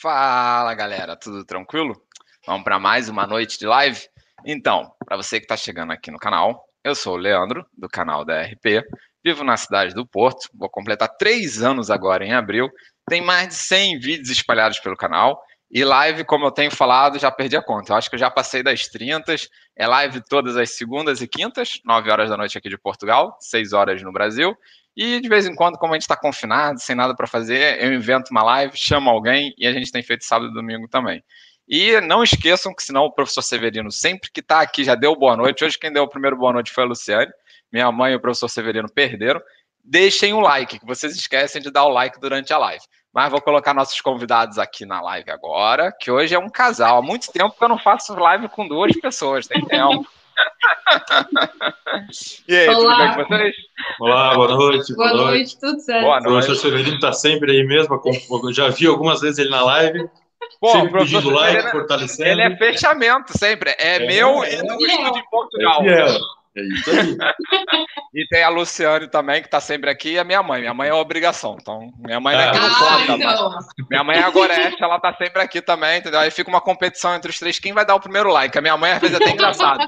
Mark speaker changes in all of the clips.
Speaker 1: Fala galera, tudo tranquilo? Vamos para mais uma noite de live? Então, para você que está chegando aqui no canal, eu sou o Leandro, do canal da RP, vivo na cidade do Porto, vou completar três anos agora em abril, tem mais de 100 vídeos espalhados pelo canal, e live, como eu tenho falado, já perdi a conta. Eu acho que eu já passei das 30. É live todas as segundas e quintas, 9 horas da noite aqui de Portugal, 6 horas no Brasil. E de vez em quando, como a gente está confinado, sem nada para fazer, eu invento uma live, chamo alguém e a gente tem feito sábado e domingo também. E não esqueçam que senão o professor Severino, sempre que está aqui, já deu boa noite. Hoje quem deu o primeiro boa noite foi a Luciane. Minha mãe e o professor Severino perderam. Deixem o um like, que vocês esquecem de dar o like durante a live. Mas vou colocar nossos convidados aqui na live agora, que hoje é um casal. Há muito tempo que eu não faço live com duas pessoas, tem tempo.
Speaker 2: e aí, Olá. tudo bem com vocês?
Speaker 3: Olá, boa noite.
Speaker 2: Boa, boa noite. noite, tudo certo. Boa
Speaker 3: noite. O professor Severino está sempre aí mesmo, eu já vi algumas vezes ele na live.
Speaker 1: Pô, sempre pedindo like, ele, é- fortalecendo. Ele é fechamento sempre, é, é meu é, e do é, de Portugal. É, é isso aí. e tem a Luciane também, que está sempre aqui, e a minha mãe. Minha mãe é obrigação. Então, minha mãe não é que não conta, então. Minha mãe é a Gorete, ela tá sempre aqui também, entendeu? Aí fica uma competição entre os três. Quem vai dar o primeiro like? A minha mãe, às vezes, é até engraçado.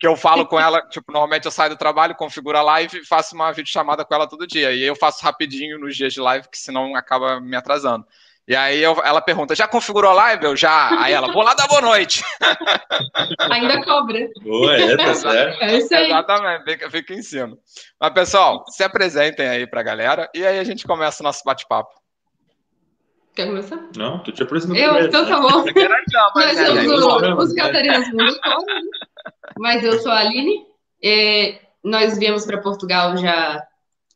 Speaker 1: Que eu falo com ela, tipo, normalmente eu saio do trabalho, configuro a live e faço uma videochamada com ela todo dia. E eu faço rapidinho nos dias de live, que senão acaba me atrasando. E aí eu, ela pergunta, já configurou a live? Eu já. Aí ela, vou lá dar boa noite.
Speaker 2: Ainda cobra.
Speaker 3: Boa, é, tá certo.
Speaker 2: É isso aí.
Speaker 1: Exatamente, fica, fica em cima. Mas, pessoal, se apresentem aí pra galera e aí a gente começa o nosso bate-papo.
Speaker 2: Quer começar?
Speaker 3: Não, tu te apresentou
Speaker 2: Eu,
Speaker 3: primeiro.
Speaker 2: então tá bom. Nós somos os Catarinas Mundo mas eu sou a Aline. nós viemos para Portugal já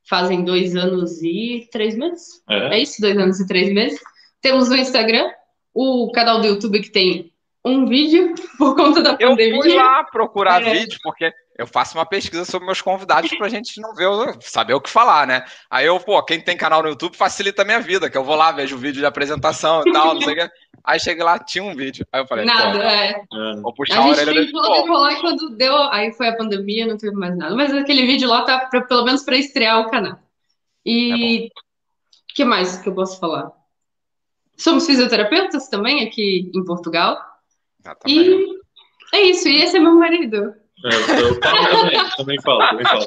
Speaker 2: fazem dois anos e três meses. É. é isso, dois anos e três meses. Temos o Instagram, o canal do YouTube que tem um vídeo por conta da pandemia.
Speaker 1: Eu fui lá procurar é. vídeo, porque eu faço uma pesquisa sobre meus convidados pra gente não ver, saber o que falar, né? Aí eu, pô, quem tem canal no YouTube facilita a minha vida, que eu vou lá, vejo o vídeo de apresentação e tal, não sei o que. Aí cheguei lá, tinha um vídeo. Aí eu falei,
Speaker 2: nada, é.
Speaker 1: Vou puxar a, a orelha desse
Speaker 2: tentou e quando deu, aí foi a pandemia, não teve mais nada. Mas aquele vídeo lá tá pra, pelo menos para estrear o canal. E o é que mais que eu posso falar? Somos fisioterapeutas também aqui em Portugal. E é isso, e esse é meu marido.
Speaker 3: É, eu falo também, também falo, também falo.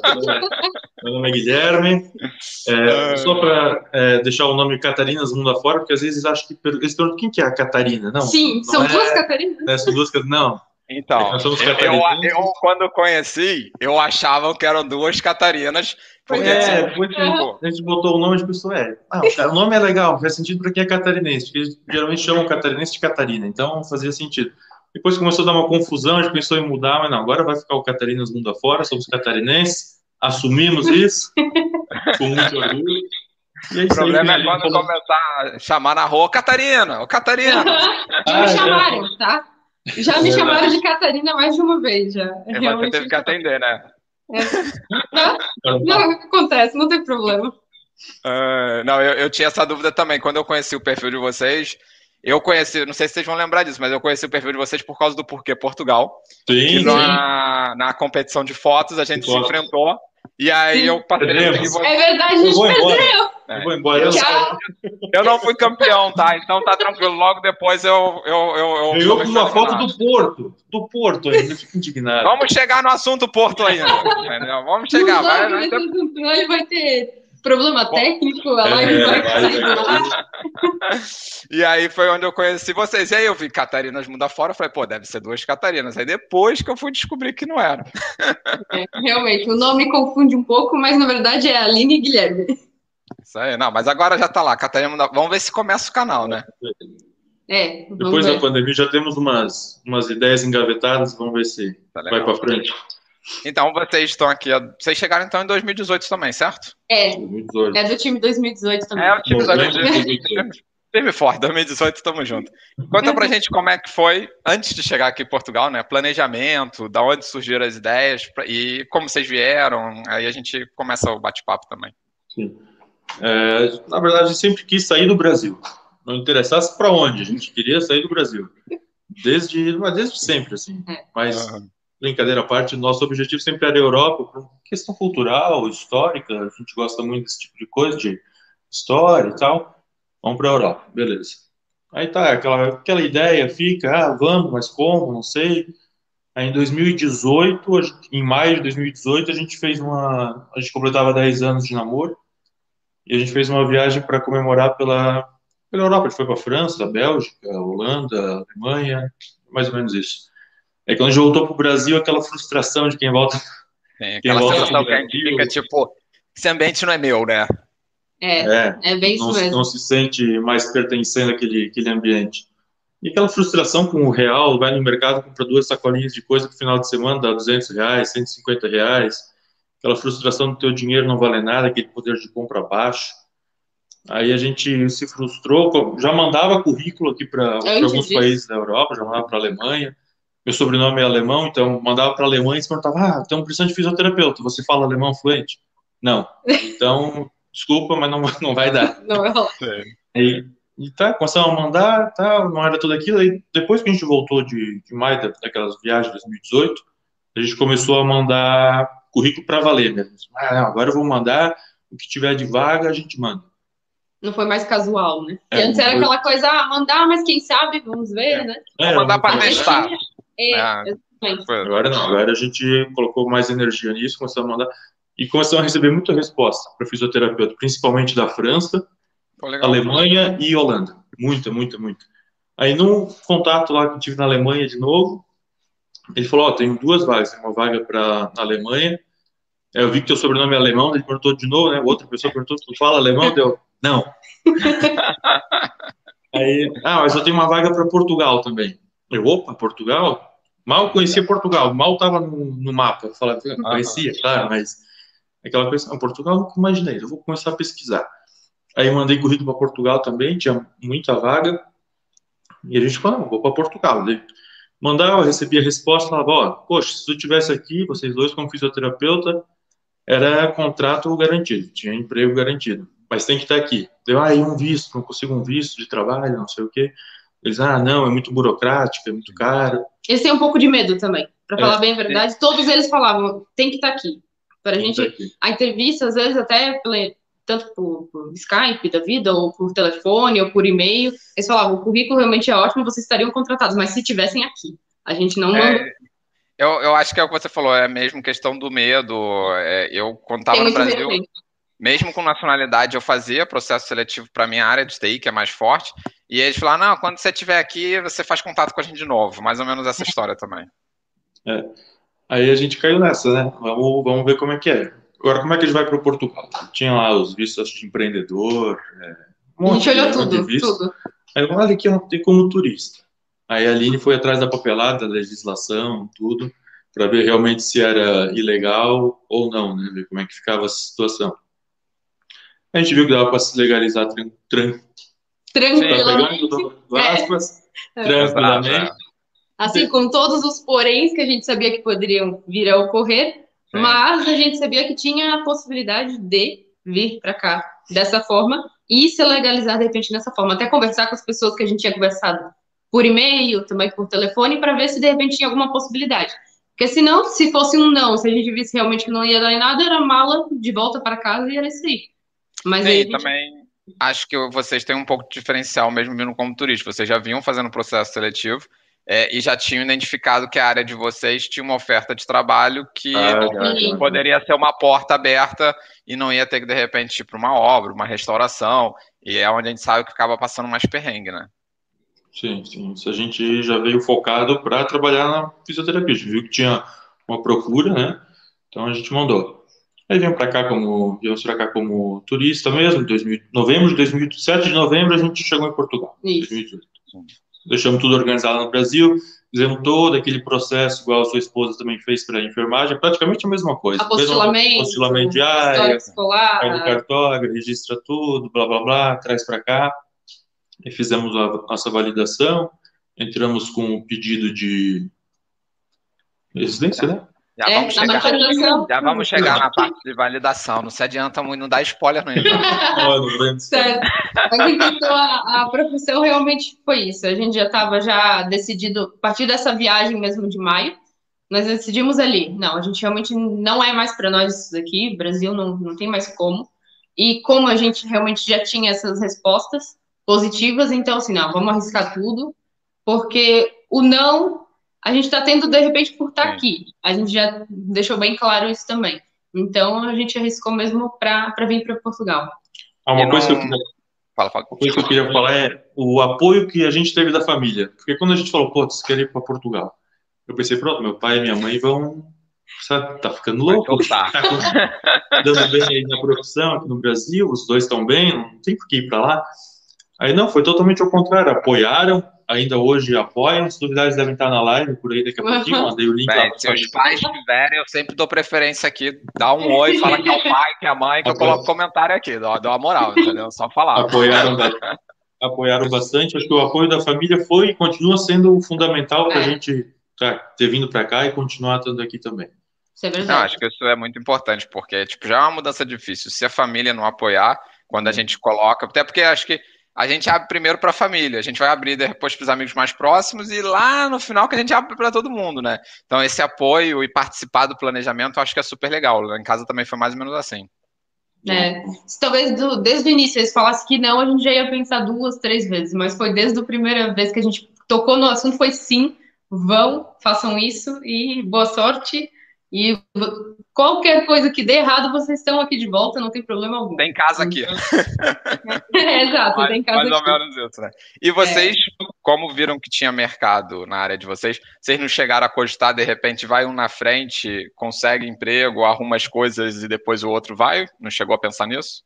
Speaker 3: Meu nome é Guilherme. É, só para é, deixar o nome Catarinas mundo afora, porque às vezes acho que eles perguntam quem que é a Catarina, não?
Speaker 2: Sim,
Speaker 3: não
Speaker 2: são é, duas Catarinas.
Speaker 3: É, são duas Não.
Speaker 1: Então, eu, eu, eu, quando conheci, eu achava que eram duas Catarinas.
Speaker 3: Porque, é, assim, depois a gente botou o nome de pessoa. É, ah, o nome é legal, faz sentido para quem é catarinense, porque eles geralmente chamam catarinense de Catarina, então fazia sentido. Depois começou a dar uma confusão, a gente pensou em mudar, mas não, agora vai ficar o Catarinas mundo afora, somos catarinenses, assumimos isso, com muito orgulho.
Speaker 1: É o problema aí, é quando falou... começar a chamar na rua, Catarina, ô Catarina.
Speaker 2: Já me chamaram, tá? Já me chamaram de Catarina mais de uma vez, já.
Speaker 1: É, você teve que atender, né?
Speaker 2: É. Não, não, acontece, não tem problema.
Speaker 1: Uh, não, eu, eu, tinha essa dúvida também. Quando eu conheci o perfil de vocês, eu conheci, não sei se vocês vão lembrar disso, mas eu conheci o perfil de vocês por causa do Porquê Portugal.
Speaker 3: Sim,
Speaker 1: na, na competição de fotos a gente se enfrentou. E aí eu passei
Speaker 2: você. É verdade, a gente eu perdeu.
Speaker 3: É. Eu vou embora. Eu,
Speaker 1: eu, não fui campeão, tá? Então tá tranquilo. Logo depois eu. eu, eu,
Speaker 3: eu Ganhou com uma foto do Porto. Do Porto ainda. Fico indignado.
Speaker 1: Vamos chegar no assunto Porto ainda. Vamos chegar. Vai,
Speaker 2: vai, vai, vai ter problema técnico, a live é, vai sair do ar.
Speaker 1: E aí foi onde eu conheci vocês. E aí eu vi Catarinas Mundo Afora, falei, pô, deve ser duas Catarinas. Aí depois que eu fui descobrir que não era.
Speaker 2: É, realmente, o nome confunde um pouco, mas na verdade é Aline e Guilherme.
Speaker 1: Isso aí, não, mas agora já tá lá, Catarina Mundo Vamos ver se começa o canal, né?
Speaker 2: É,
Speaker 3: Depois ver. da pandemia já temos umas, umas ideias engavetadas, vamos ver se tá vai para frente.
Speaker 1: Então, vocês estão aqui. Vocês chegaram então em 2018 também, certo?
Speaker 2: É. 2018. É do time 2018 também.
Speaker 1: É o time 2018. Firme forte, 2018, estamos juntos. Conta pra gente como é que foi, antes de chegar aqui em Portugal, né? Planejamento, da onde surgiram as ideias e como vocês vieram. Aí a gente começa o bate-papo também.
Speaker 3: Sim. É, na verdade, sempre quis sair do Brasil. Não interessasse para onde, a gente queria sair do Brasil. Desde, desde sempre, assim. É. Mas uhum brincadeira à parte, nosso objetivo sempre era a Europa, por questão cultural, histórica, a gente gosta muito desse tipo de coisa, de história e tal. Vamos para a Europa, beleza. Aí tá, aquela, aquela ideia fica, ah, vamos, mas como, não sei. Aí em 2018, em maio de 2018, a gente fez uma. A gente completava 10 anos de namoro. E a gente fez uma viagem para comemorar pela, pela Europa. A gente foi para França, Bélgica, Holanda, Alemanha, mais ou menos isso. Aí quando a gente voltou para o Brasil, aquela frustração de quem volta.
Speaker 1: Tem aquela quem sensação que a gente fica tipo, esse ambiente não é meu, né?
Speaker 2: É, é, é bem
Speaker 3: isso
Speaker 2: não, mesmo.
Speaker 3: Não se sente mais pertencendo àquele, àquele ambiente. E aquela frustração com o real, vai no mercado, compra duas sacolinhas de coisa que no final de semana dá 200 reais, 150 reais. Aquela frustração do teu dinheiro não vale nada, aquele poder de compra baixo. Aí a gente se frustrou, já mandava currículo aqui para alguns disso. países da Europa, já mandava para a Alemanha. Meu sobrenome é alemão, então mandava para a Alemanha e perguntava: Ah, estamos precisando de fisioterapeuta, você fala alemão fluente? Não. Então, desculpa, mas não, não vai dar.
Speaker 2: Não vai rolar.
Speaker 3: E, e tá, começamos a mandar, tá, não era tudo aquilo. Aí depois que a gente voltou de, de maio daquelas viagens de 2018, a gente começou a mandar currículo para valer mesmo. Ah, agora eu vou mandar o que tiver de vaga, a gente manda.
Speaker 2: Não foi mais casual, né? É, antes era foi... aquela coisa, ah, mandar, mas quem sabe, vamos ver,
Speaker 1: é.
Speaker 2: né?
Speaker 1: É, mandar para testar.
Speaker 2: É, ah,
Speaker 3: agora não, agora a gente colocou mais energia nisso, começou a mandar e começamos a receber muita resposta para fisioterapeuta, principalmente da França, Alemanha e Holanda. Muita, muita, muita. Aí, num contato lá que eu tive na Alemanha de novo, ele falou: Ó, oh, tenho duas vagas, tem uma vaga para na Alemanha. Eu vi que teu sobrenome é alemão, ele perguntou de novo, né? Outra pessoa perguntou: Tu fala alemão? Deu, não. Aí, ah, mas eu tenho uma vaga para Portugal também. Eu, opa, Portugal? Mal conhecia Portugal, mal estava no, no, mapa. Falava, conhecia, claro, mas aquela coisa, não, Portugal eu nunca imaginei, eu vou começar a pesquisar. Aí mandei currículo para Portugal também, tinha muita vaga, e a gente falou, não, vou para Portugal. Mandava, recebia a resposta, falava, ó, poxa, se tu tivesse aqui, vocês dois como fisioterapeuta, era contrato garantido, tinha emprego garantido, mas tem que estar aqui. Deu, ah, e um visto, não consigo um visto de trabalho, não sei o quê. Eles, ah, não, é muito burocrático, é muito caro.
Speaker 2: Eles têm um pouco de medo também, para é, falar bem a verdade. É. Todos eles falavam, tem que estar aqui. Para a gente, a entrevista, às vezes, até tanto por, por, Skype da vida, ou por telefone, ou por e-mail, eles falavam, o currículo realmente é ótimo, vocês estariam contratados, mas se tivessem aqui. A gente não manda. É,
Speaker 1: eu, eu acho que é o que você falou, é mesmo questão do medo. É, eu, quando estava no Brasil, mesmo com nacionalidade, eu fazia processo seletivo para minha área de TI, que é mais forte, e eles falaram, não, quando você estiver aqui, você faz contato com a gente de novo. Mais ou menos essa história também.
Speaker 3: É. Aí a gente caiu nessa, né? Vamos, vamos ver como é que é. Agora, como é que a gente vai para o Portugal? Tinha lá os vistos de empreendedor. É,
Speaker 2: um a gente olhou tudo, tudo.
Speaker 3: Aí eu falei que eu não tenho como turista. Aí a Aline foi atrás da papelada, da legislação, tudo, para ver realmente se era ilegal ou não, né? Ver como é que ficava a situação. A gente viu que dava para se legalizar tran tran
Speaker 2: tranquilamente.
Speaker 3: Tá aspas, é. tranquilamente.
Speaker 2: Assim, com todos os poréns que a gente sabia que poderiam vir a ocorrer, é. mas a gente sabia que tinha a possibilidade de vir para cá dessa forma e se legalizar de repente dessa forma. Até conversar com as pessoas que a gente tinha conversado por e-mail, também por telefone, para ver se de repente tinha alguma possibilidade. Porque senão, se fosse um não, se a gente visse realmente que não ia dar em nada, era mala de volta para casa e era isso aí.
Speaker 1: Mas Sim, aí gente... também acho que vocês têm um pouco de diferencial mesmo vindo como turista. Vocês já vinham fazendo processo seletivo é, e já tinham identificado que a área de vocês tinha uma oferta de trabalho que ah, poderia ser uma porta aberta e não ia ter que, de repente, ir para uma obra, uma restauração, e é onde a gente sabe que acaba passando mais perrengue, né?
Speaker 3: Sim, sim. Isso a gente já veio focado para trabalhar na fisioterapia. A gente viu que tinha uma procura, né? Então a gente mandou. Aí viemos para cá como, viemos para cá como turista mesmo, 2000, novembro de 2007 de novembro a gente chegou em Portugal.
Speaker 2: Isso.
Speaker 3: 2018 deixamos tudo organizado no Brasil, fizemos todo aquele processo, igual a sua esposa também fez para a enfermagem, praticamente a mesma coisa.
Speaker 2: Apostilamento,
Speaker 3: apostilamento diário, escolar, cartógrafo, registra tudo, blá, blá, blá, traz para cá. E fizemos a nossa validação, entramos com o pedido de residência, né?
Speaker 1: Já é, vamos chegar, já vamos chegar na parte de validação. Não se adianta muito, não dá spoiler no
Speaker 2: Certo. Mas então a, a profissão realmente foi isso. A gente já estava já decidido, a partir dessa viagem mesmo de maio, nós decidimos ali, não, a gente realmente não é mais para nós isso daqui, Brasil não, não tem mais como. E como a gente realmente já tinha essas respostas, positivas, então assim, não, vamos arriscar tudo, porque o não a gente está tendo de repente por estar tá aqui. A gente já deixou bem claro isso também. Então a gente arriscou mesmo para vir para Portugal.
Speaker 3: Ah, uma coisa, que eu, fala, fala. uma coisa que eu queria falar é o apoio que a gente teve da família. Porque quando a gente falou, pô, você quer ir para Portugal? Eu pensei, pronto, meu pai e minha mãe vão. Sabe, tá ficando louco. Tá dando bem aí na profissão aqui no Brasil, os dois estão bem, não tem por que ir para lá. Aí não, foi totalmente ao contrário, apoiaram, ainda hoje apoiam. Se duvidar, eles devem estar na live por aí daqui a pouquinho. Mandei o link Bem,
Speaker 1: lá. Se os pais tiverem, eu sempre dou preferência aqui. Dá um oi, fala que é o pai, que é a mãe, que eu coloco comentário aqui. Dá, dá uma moral, entendeu? Só falar.
Speaker 3: Apoiaram, apoiaram bastante. Acho que o apoio da família foi e continua sendo fundamental para a é. gente tá, ter vindo para cá e continuar estando aqui também.
Speaker 1: Isso é verdade. Não, acho que isso é muito importante, porque tipo, já é uma mudança difícil. Se a família não apoiar, quando a gente coloca. Até porque acho que a gente abre primeiro para a família, a gente vai abrir depois para os amigos mais próximos e lá no final que a gente abre para todo mundo, né? Então esse apoio e participar do planejamento eu acho que é super legal. Em casa também foi mais ou menos assim.
Speaker 2: É, se talvez do, desde o início eles falassem que não, a gente já ia pensar duas, três vezes, mas foi desde a primeira vez que a gente tocou no assunto, foi sim, vão, façam isso e boa sorte. E qualquer coisa que dê errado, vocês estão aqui de volta, não tem problema algum.
Speaker 1: Tem casa aqui.
Speaker 2: é, exato, tem casa
Speaker 1: mais aqui. Mais ou menos isso, né? E vocês, é. como viram que tinha mercado na área de vocês, vocês não chegaram a cogitar, de repente, vai um na frente, consegue emprego, arruma as coisas e depois o outro vai? Não chegou a pensar nisso?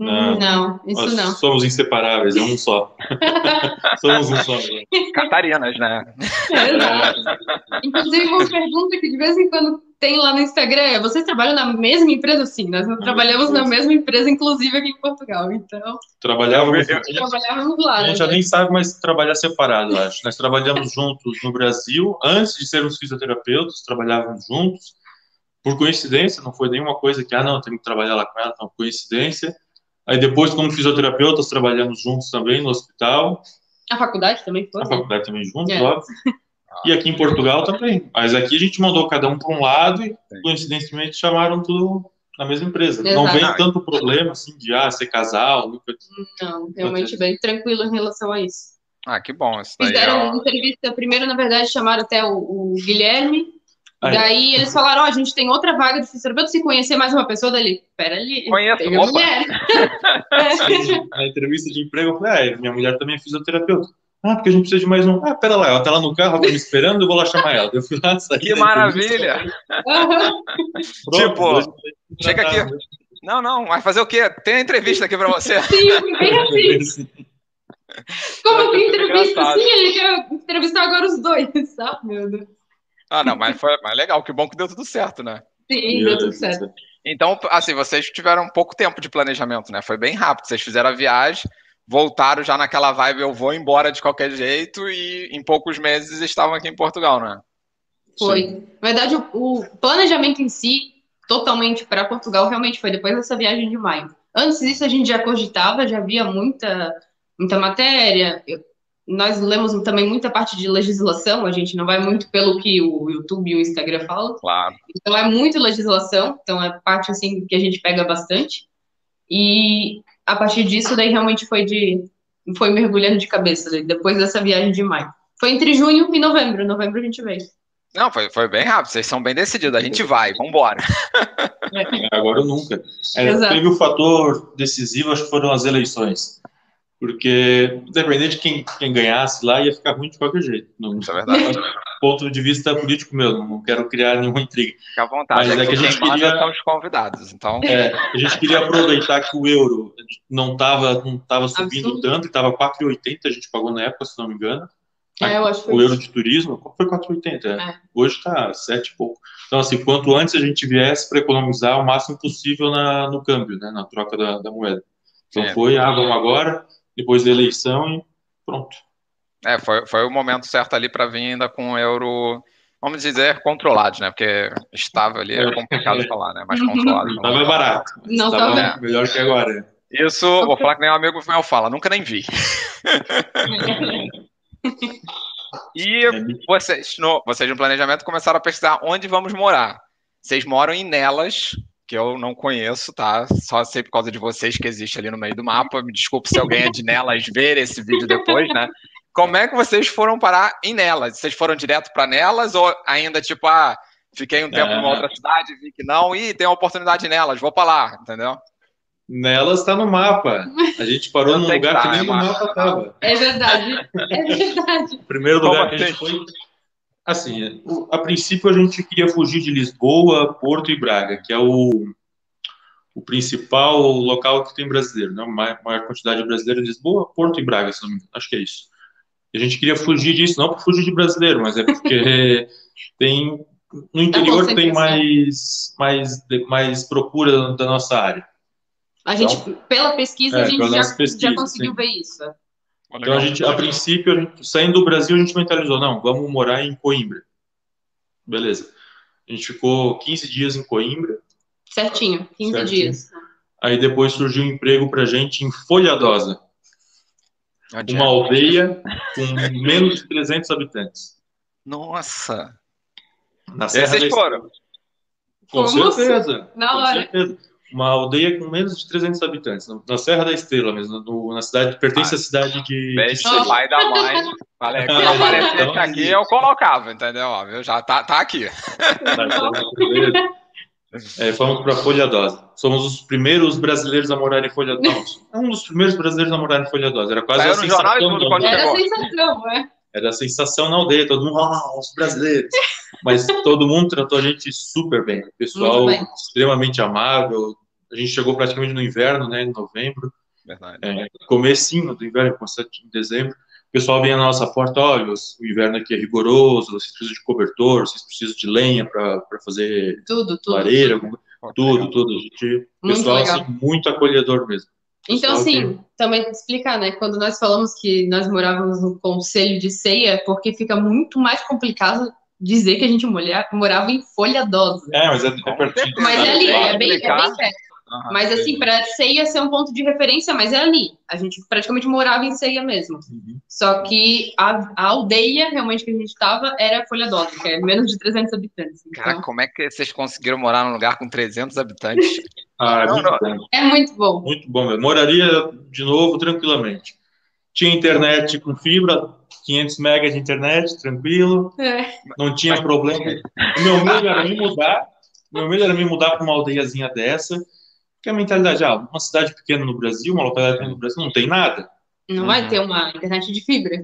Speaker 2: Não, não isso Nós não.
Speaker 3: Somos inseparáveis, é um só. somos um só.
Speaker 1: Catarinas, né?
Speaker 2: É, exato. Inclusive, uma pergunta que de vez em quando tem lá no Instagram é: vocês trabalham na mesma empresa? Sim, nós trabalhamos na mesma empresa, inclusive aqui em Portugal. Então.
Speaker 3: Trabalhávamos,
Speaker 2: trabalhávamos lá.
Speaker 3: A gente né? já nem sabe mais trabalhar separado, acho. Nós trabalhamos juntos no Brasil, antes de sermos fisioterapeutas, trabalhávamos juntos. Por coincidência, não foi nenhuma coisa que, ah, não, tenho que trabalhar lá com ela, não, coincidência Aí depois, como fisioterapeutas, trabalhamos juntos também no hospital.
Speaker 2: A faculdade também foi?
Speaker 3: A faculdade também juntos, é. óbvio. E aqui em Portugal também. Mas aqui a gente mandou cada um para um lado e, coincidentemente, chamaram tudo na mesma empresa. Exato. Não vem tanto problema, assim, de, ah, ser casal.
Speaker 2: Não, realmente bem tranquilo em relação a isso.
Speaker 1: Ah, que bom.
Speaker 2: Fizeram é... entrevista, primeiro, na verdade, chamaram até o, o Guilherme, Aí. Daí eles falaram, ó, oh, a gente tem outra vaga de fisioterapeuta, se conhecer mais uma pessoa dali. Pera ali.
Speaker 1: Conheço, tem mulher.
Speaker 3: Na entrevista de emprego, eu falei, ah, minha mulher também é fisioterapeuta. Ah, porque a gente precisa de mais um. Ah, pera lá, ela tá lá no carro, ela tá me esperando, eu vou lá chamar ela. Eu fui lá,
Speaker 1: saí Que maravilha! Pronto, tipo, chega aqui. Não, não, vai fazer o quê? Tem a entrevista aqui pra você.
Speaker 2: Sim, bem assim. Como tem entrevista? Sim, ele quer entrevistar agora os dois, sabe? Meu Deus.
Speaker 1: Ah, não, mas foi mais legal, que bom que deu tudo certo, né?
Speaker 2: Sim, deu tudo certo.
Speaker 1: Então, assim, vocês tiveram pouco tempo de planejamento, né? Foi bem rápido. Vocês fizeram a viagem, voltaram já naquela vibe, eu vou embora de qualquer jeito, e em poucos meses estavam aqui em Portugal, né?
Speaker 2: Foi. Sim. Na verdade, o, planejamento em si, totalmente para Portugal, realmente foi depois dessa viagem de maio. Antes disso, a gente já cogitava, já havia muita, muita matéria. Eu, nós lemos também muita parte de legislação, a gente não vai muito pelo que o YouTube e o Instagram falam.
Speaker 1: Claro.
Speaker 2: Então é muito legislação, então é parte assim que a gente pega bastante. E a partir disso daí realmente foi de foi mergulhando de cabeça depois dessa viagem de maio. Foi entre junho e novembro, novembro a gente veio.
Speaker 1: Não, foi, foi bem rápido, vocês são bem decididos, a gente vai, vamos embora.
Speaker 3: É, agora ou nunca. É, teve o fator decisivo, acho que foram as eleições porque independente de quem, quem ganhasse lá, ia ficar ruim de qualquer jeito.
Speaker 1: Não, Isso é verdade.
Speaker 3: ponto de vista político meu, não quero criar nenhuma intriga.
Speaker 1: Fica à vontade, Mas é, é que, a gente queria são os convidados, então...
Speaker 3: É, a gente queria aproveitar que o euro não estava não tava subindo Absurdo. tanto, estava 4,80, a gente pagou na época, se não me engano.
Speaker 2: É, eu acho que
Speaker 3: o euro de turismo foi 4,80, é. hoje está 7 e pouco. Então, assim, quanto antes a gente viesse para economizar o máximo possível na, no câmbio, né, na troca da, da moeda. Então é. foi, ah, vamos agora, depois da eleição e pronto.
Speaker 1: É, foi, foi o momento certo ali para vir ainda com o euro, vamos dizer, controlado, né? Porque estava ali, é complicado falar, né? Mas controlado.
Speaker 3: Estava barato.
Speaker 2: Não estava
Speaker 3: é. melhor que agora.
Speaker 1: Isso, vou falar que nem um amigo meu fala, nunca nem vi. e é vocês no, vocês no planejamento começaram a pesquisar onde vamos morar. Vocês moram em Nelas, que eu não conheço, tá? Só sei por causa de vocês que existe ali no meio do mapa. Me desculpe se alguém é de Nelas ver esse vídeo depois, né? Como é que vocês foram parar em Nelas? Vocês foram direto para Nelas ou ainda tipo, ah, fiquei um tempo é. numa outra cidade, vi que não, e tem uma oportunidade nelas, vou para lá, entendeu?
Speaker 3: Nelas está no mapa. A gente parou num lugar que, tá, que nem é no mapa estava.
Speaker 2: É verdade, é verdade.
Speaker 3: O primeiro lugar que a gente foi. Assim, a princípio a gente queria fugir de Lisboa, Porto e Braga, que é o, o principal local que tem brasileiro, né? maior, maior quantidade de brasileiros em Lisboa, Porto e Braga, se não me engano. Acho que é isso. E a gente queria fugir disso, não para fugir de brasileiro, mas é porque tem no interior tem mais, mais, mais procura da nossa área.
Speaker 2: A gente, então, pela pesquisa, é, a gente já, pesquisa, já conseguiu sim. ver isso.
Speaker 3: Então, a gente, a princípio, a gente, saindo do Brasil, a gente mentalizou, não, vamos morar em Coimbra. Beleza. A gente ficou 15 dias em Coimbra.
Speaker 2: Certinho, 15 certinho. dias.
Speaker 3: Aí depois surgiu um emprego pra gente em Folhadosa. Uma aldeia com menos de 300 habitantes.
Speaker 1: Nossa!
Speaker 3: Na Serra Vocês foram? Com certeza.
Speaker 2: Na hora. certeza.
Speaker 3: Uma aldeia com menos de 300 habitantes, na Serra da Estrela mesmo, no, na cidade, pertence ah, à cidade de...
Speaker 1: Beijo, de pai da mãe. Falei, quando aparecesse então, aqui, eu colocava, entendeu? Ó, já tá, tá aqui.
Speaker 3: É, fomos para Folha Dose. Somos os primeiros brasileiros a morar em Folha Dose. um dos primeiros brasileiros a morar em Folha Dose. Era quase Saiu a sensação. Tudo,
Speaker 2: Era a sensação, é.
Speaker 3: Era a sensação na aldeia, todo mundo, oh, os brasileiros. Mas todo mundo tratou a gente super bem. O pessoal bem. extremamente amável. A gente chegou praticamente no inverno, né, em novembro. Verdade. É, comecinho do inverno, em dezembro. O pessoal vem na nossa porta, olha, o inverno aqui é rigoroso, vocês precisam de cobertor, vocês precisam de lenha para fazer
Speaker 2: tudo, tudo,
Speaker 3: lareira, tudo, tudo. tudo. Gente, pessoal, assim, muito acolhedor mesmo.
Speaker 2: Então, assim, que... também explicar, né? Quando nós falamos que nós morávamos no conselho de ceia, porque fica muito mais complicado dizer que a gente morava em Folha Dosa.
Speaker 3: É, mas é, é pertinho.
Speaker 2: Mas é ali, é bem, é bem perto. Mas assim, para ceia ser um ponto de referência, mas é ali. A gente praticamente morava em ceia mesmo. Uhum. Só que a, a, aldeia realmente que a gente estava era Folha Dosa, que é menos de 300 habitantes.
Speaker 1: Então... Cara, como é que vocês conseguiram morar num lugar com 300 habitantes?
Speaker 3: ah, é, não, muito não.
Speaker 2: é muito bom.
Speaker 3: Muito bom. Eu moraria de novo tranquilamente. Tinha internet com fibra, 500 megas de internet, tranquilo. É. Não tinha Mas... problema. O meu medo era me mudar. Meu medo era me mudar para uma aldeiazinha dessa que a mentalidade, ah, uma cidade pequena no Brasil, uma localidade pequena no Brasil, não tem nada.
Speaker 2: Não uhum. vai ter uma internet de fibra.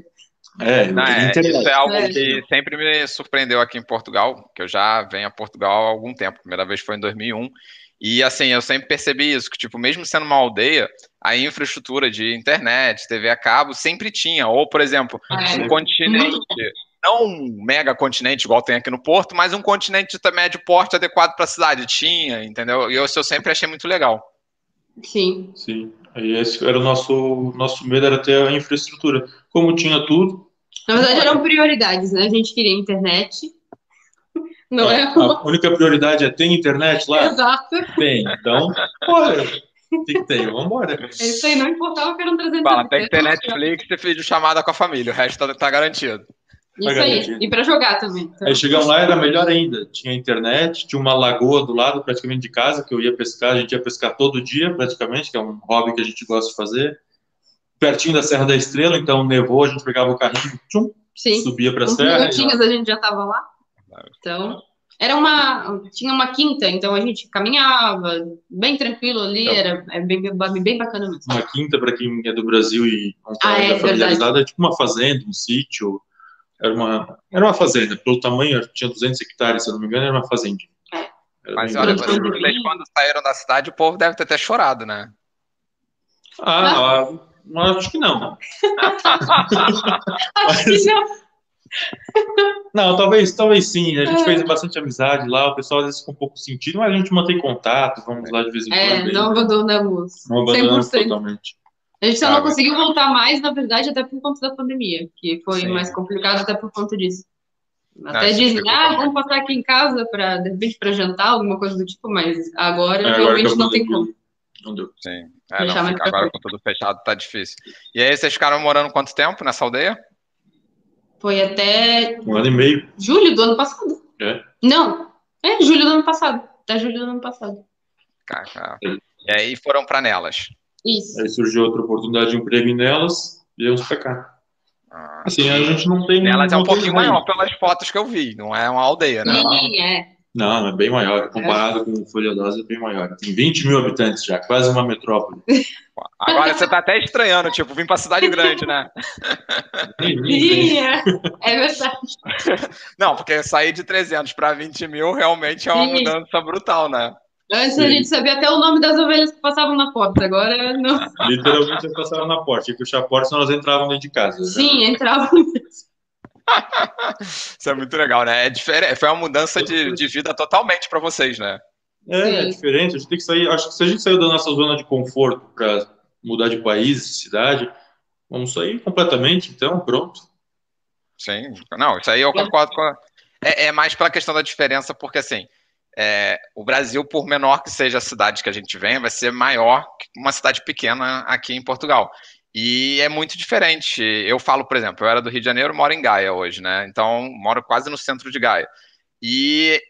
Speaker 1: É, não, é isso é algo é. que sempre me surpreendeu aqui em Portugal, que eu já venho a Portugal há algum tempo. A primeira vez foi em 2001. E assim, eu sempre percebi isso, que tipo, mesmo sendo uma aldeia, a infraestrutura de internet, TV a cabo, sempre tinha. Ou, por exemplo, é. um continente não um mega continente igual tem aqui no Porto, mas um continente de médio porte adequado para a cidade. Tinha, entendeu? E eu, eu sempre achei muito legal.
Speaker 2: Sim.
Speaker 3: Sim. Aí esse era o nosso, nosso medo, era ter a infraestrutura. Como tinha tudo.
Speaker 2: Na verdade, eram prioridades, né? A gente queria internet. Não é?
Speaker 3: A única prioridade é ter internet lá?
Speaker 2: Exato.
Speaker 3: Tem, então, bora. Tem que ter, vamos embora.
Speaker 2: É isso aí, não importava que eram 300
Speaker 1: Fala, tem que ter Netflix e vídeo chamada com a família, o resto tá, tá garantido.
Speaker 2: Isso aí, e para jogar também.
Speaker 3: Então. Aí chegamos lá, era melhor ainda. Tinha internet, tinha uma lagoa do lado, praticamente de casa, que eu ia pescar. A gente ia pescar todo dia, praticamente, que é um hobby que a gente gosta de fazer. Pertinho da Serra da Estrela, então nevou, a gente pegava o carrinho, tchum, Sim. subia para a serra.
Speaker 2: minutinhos a gente já estava lá. Então, era uma. Tinha uma quinta, então a gente caminhava bem tranquilo ali, então, era é bem, bem bacana mesmo.
Speaker 3: Uma quinta, para quem é do Brasil e não está ah, é, familiarizado, é tipo uma fazenda, um sítio era uma, era uma fazenda, pelo tamanho, tinha 200 hectares, se eu não me engano, era uma fazendinha.
Speaker 1: Mas olha, vocês quando saíram da cidade, o povo deve ter até chorado, né?
Speaker 3: Ah, ah acho que não.
Speaker 2: acho que não.
Speaker 3: Não, talvez, talvez sim. A gente é. fez bastante amizade lá, o pessoal às vezes ficou um pouco sentido, mas a gente mantém contato, vamos lá de vez em
Speaker 2: é, quando. É, não abandonamos.
Speaker 3: Não abandonamos 100%. totalmente.
Speaker 2: A gente só não conseguiu voltar mais, na verdade, até por conta da pandemia, que foi Sim. mais complicado até por conta disso. Até dizem, ah, vamos passar aqui em casa para de repente para jantar, alguma coisa do tipo, mas agora é, realmente agora não tem como.
Speaker 3: Não deu.
Speaker 1: Sim. É, não, agora com tudo fechado tá difícil. E aí, vocês ficaram morando quanto tempo nessa aldeia?
Speaker 2: Foi até.
Speaker 3: Um ano e meio.
Speaker 2: Julho do ano passado.
Speaker 3: É?
Speaker 2: Não. É, julho do ano passado. Até julho do ano passado.
Speaker 1: E aí foram para Nelas.
Speaker 2: Isso.
Speaker 3: Aí surgiu outra oportunidade de emprego em Nelas e viemos para cá. Ah, assim, a gente não tem.
Speaker 1: Nelas é um pouquinho maior pelas fotos que eu vi, não é uma aldeia, né?
Speaker 2: Sim, é.
Speaker 3: Não, é bem maior. Comparado é. com Folha d'Osa, é bem maior. Tem 20 mil habitantes já, quase uma metrópole.
Speaker 1: Agora você tá até estranhando, tipo, vim pra cidade grande, né?
Speaker 2: Sim, é. é verdade.
Speaker 1: Não, porque sair de 300 para 20 mil realmente é uma Sim. mudança brutal, né?
Speaker 2: Antes Sim. a gente sabia até o nome das ovelhas que passavam na porta, agora não.
Speaker 3: Literalmente elas passavam na porta, tinha que fechar a porta, senão elas entravam dentro de casa.
Speaker 2: Sim, já. entravam
Speaker 1: Isso é muito legal, né? É diferente, foi uma mudança de, de vida totalmente para vocês, né?
Speaker 3: É, é, diferente. A gente tem que sair. Acho que se a gente saiu da nossa zona de conforto para mudar de país, de cidade, vamos sair completamente, então, pronto.
Speaker 1: Sim, não, isso aí eu concordo com. A... É, é mais pela questão da diferença, porque assim, é, o Brasil, por menor que seja a cidade que a gente vem, vai ser maior que uma cidade pequena aqui em Portugal. E é muito diferente. Eu falo, por exemplo, eu era do Rio de Janeiro, moro em Gaia hoje, né? Então, moro quase no centro de Gaia. E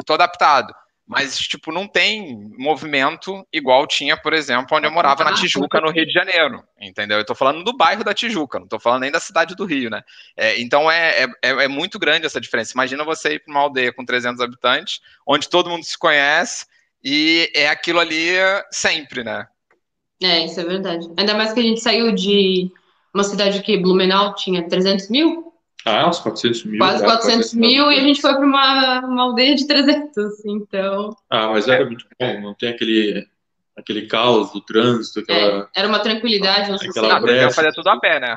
Speaker 1: estou é, adaptado. Mas, tipo, não tem movimento igual tinha, por exemplo, onde eu morava na Tijuca, no Rio de Janeiro. Entendeu? Eu estou falando do bairro da Tijuca, não estou falando nem da cidade do Rio, né? É, então, é, é, é, muito grande essa diferença. Imagina você ir para uma aldeia com 300 habitantes, onde todo mundo se conhece, e é aquilo ali sempre, né?
Speaker 2: É, isso é verdade. Ainda mais que a gente saiu de uma cidade que Blumenau tinha 300 mil.
Speaker 3: Ah, uns 400 mil.
Speaker 2: Quase 400 mil e a gente foi para uma, uma aldeia de 300, então...
Speaker 3: Ah, mas era muito bom, não tem aquele, aquele caos do trânsito, aquela...
Speaker 2: É, era uma tranquilidade,
Speaker 1: não sei se... Não, fazer tudo a pé, né?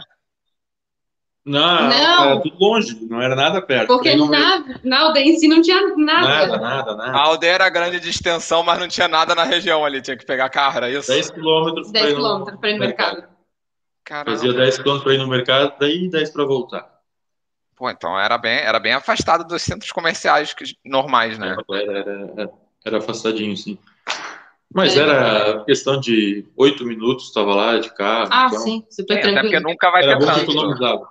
Speaker 3: Não, não, era tudo longe, não era nada perto.
Speaker 2: Porque na, na aldeia em si não tinha nada.
Speaker 3: Nada, nada, nada.
Speaker 1: A aldeia era grande de extensão, mas não tinha nada na região ali, tinha que pegar carro, era isso?
Speaker 3: 10 quilômetros
Speaker 2: 10 quilômetros para ir no mercado.
Speaker 3: mercado. Fazia 10 quilômetros para ir no mercado, daí 10 para voltar.
Speaker 1: Pô, então era bem, era bem afastado dos centros comerciais que, normais, né?
Speaker 3: Era, era, era, era afastadinho, sim. Mas é. era questão de oito minutos, estava lá de carro.
Speaker 2: Ah, então... sim, super é, tranquilo.
Speaker 1: Até porque nunca vai
Speaker 3: era
Speaker 1: ter
Speaker 3: trânsito.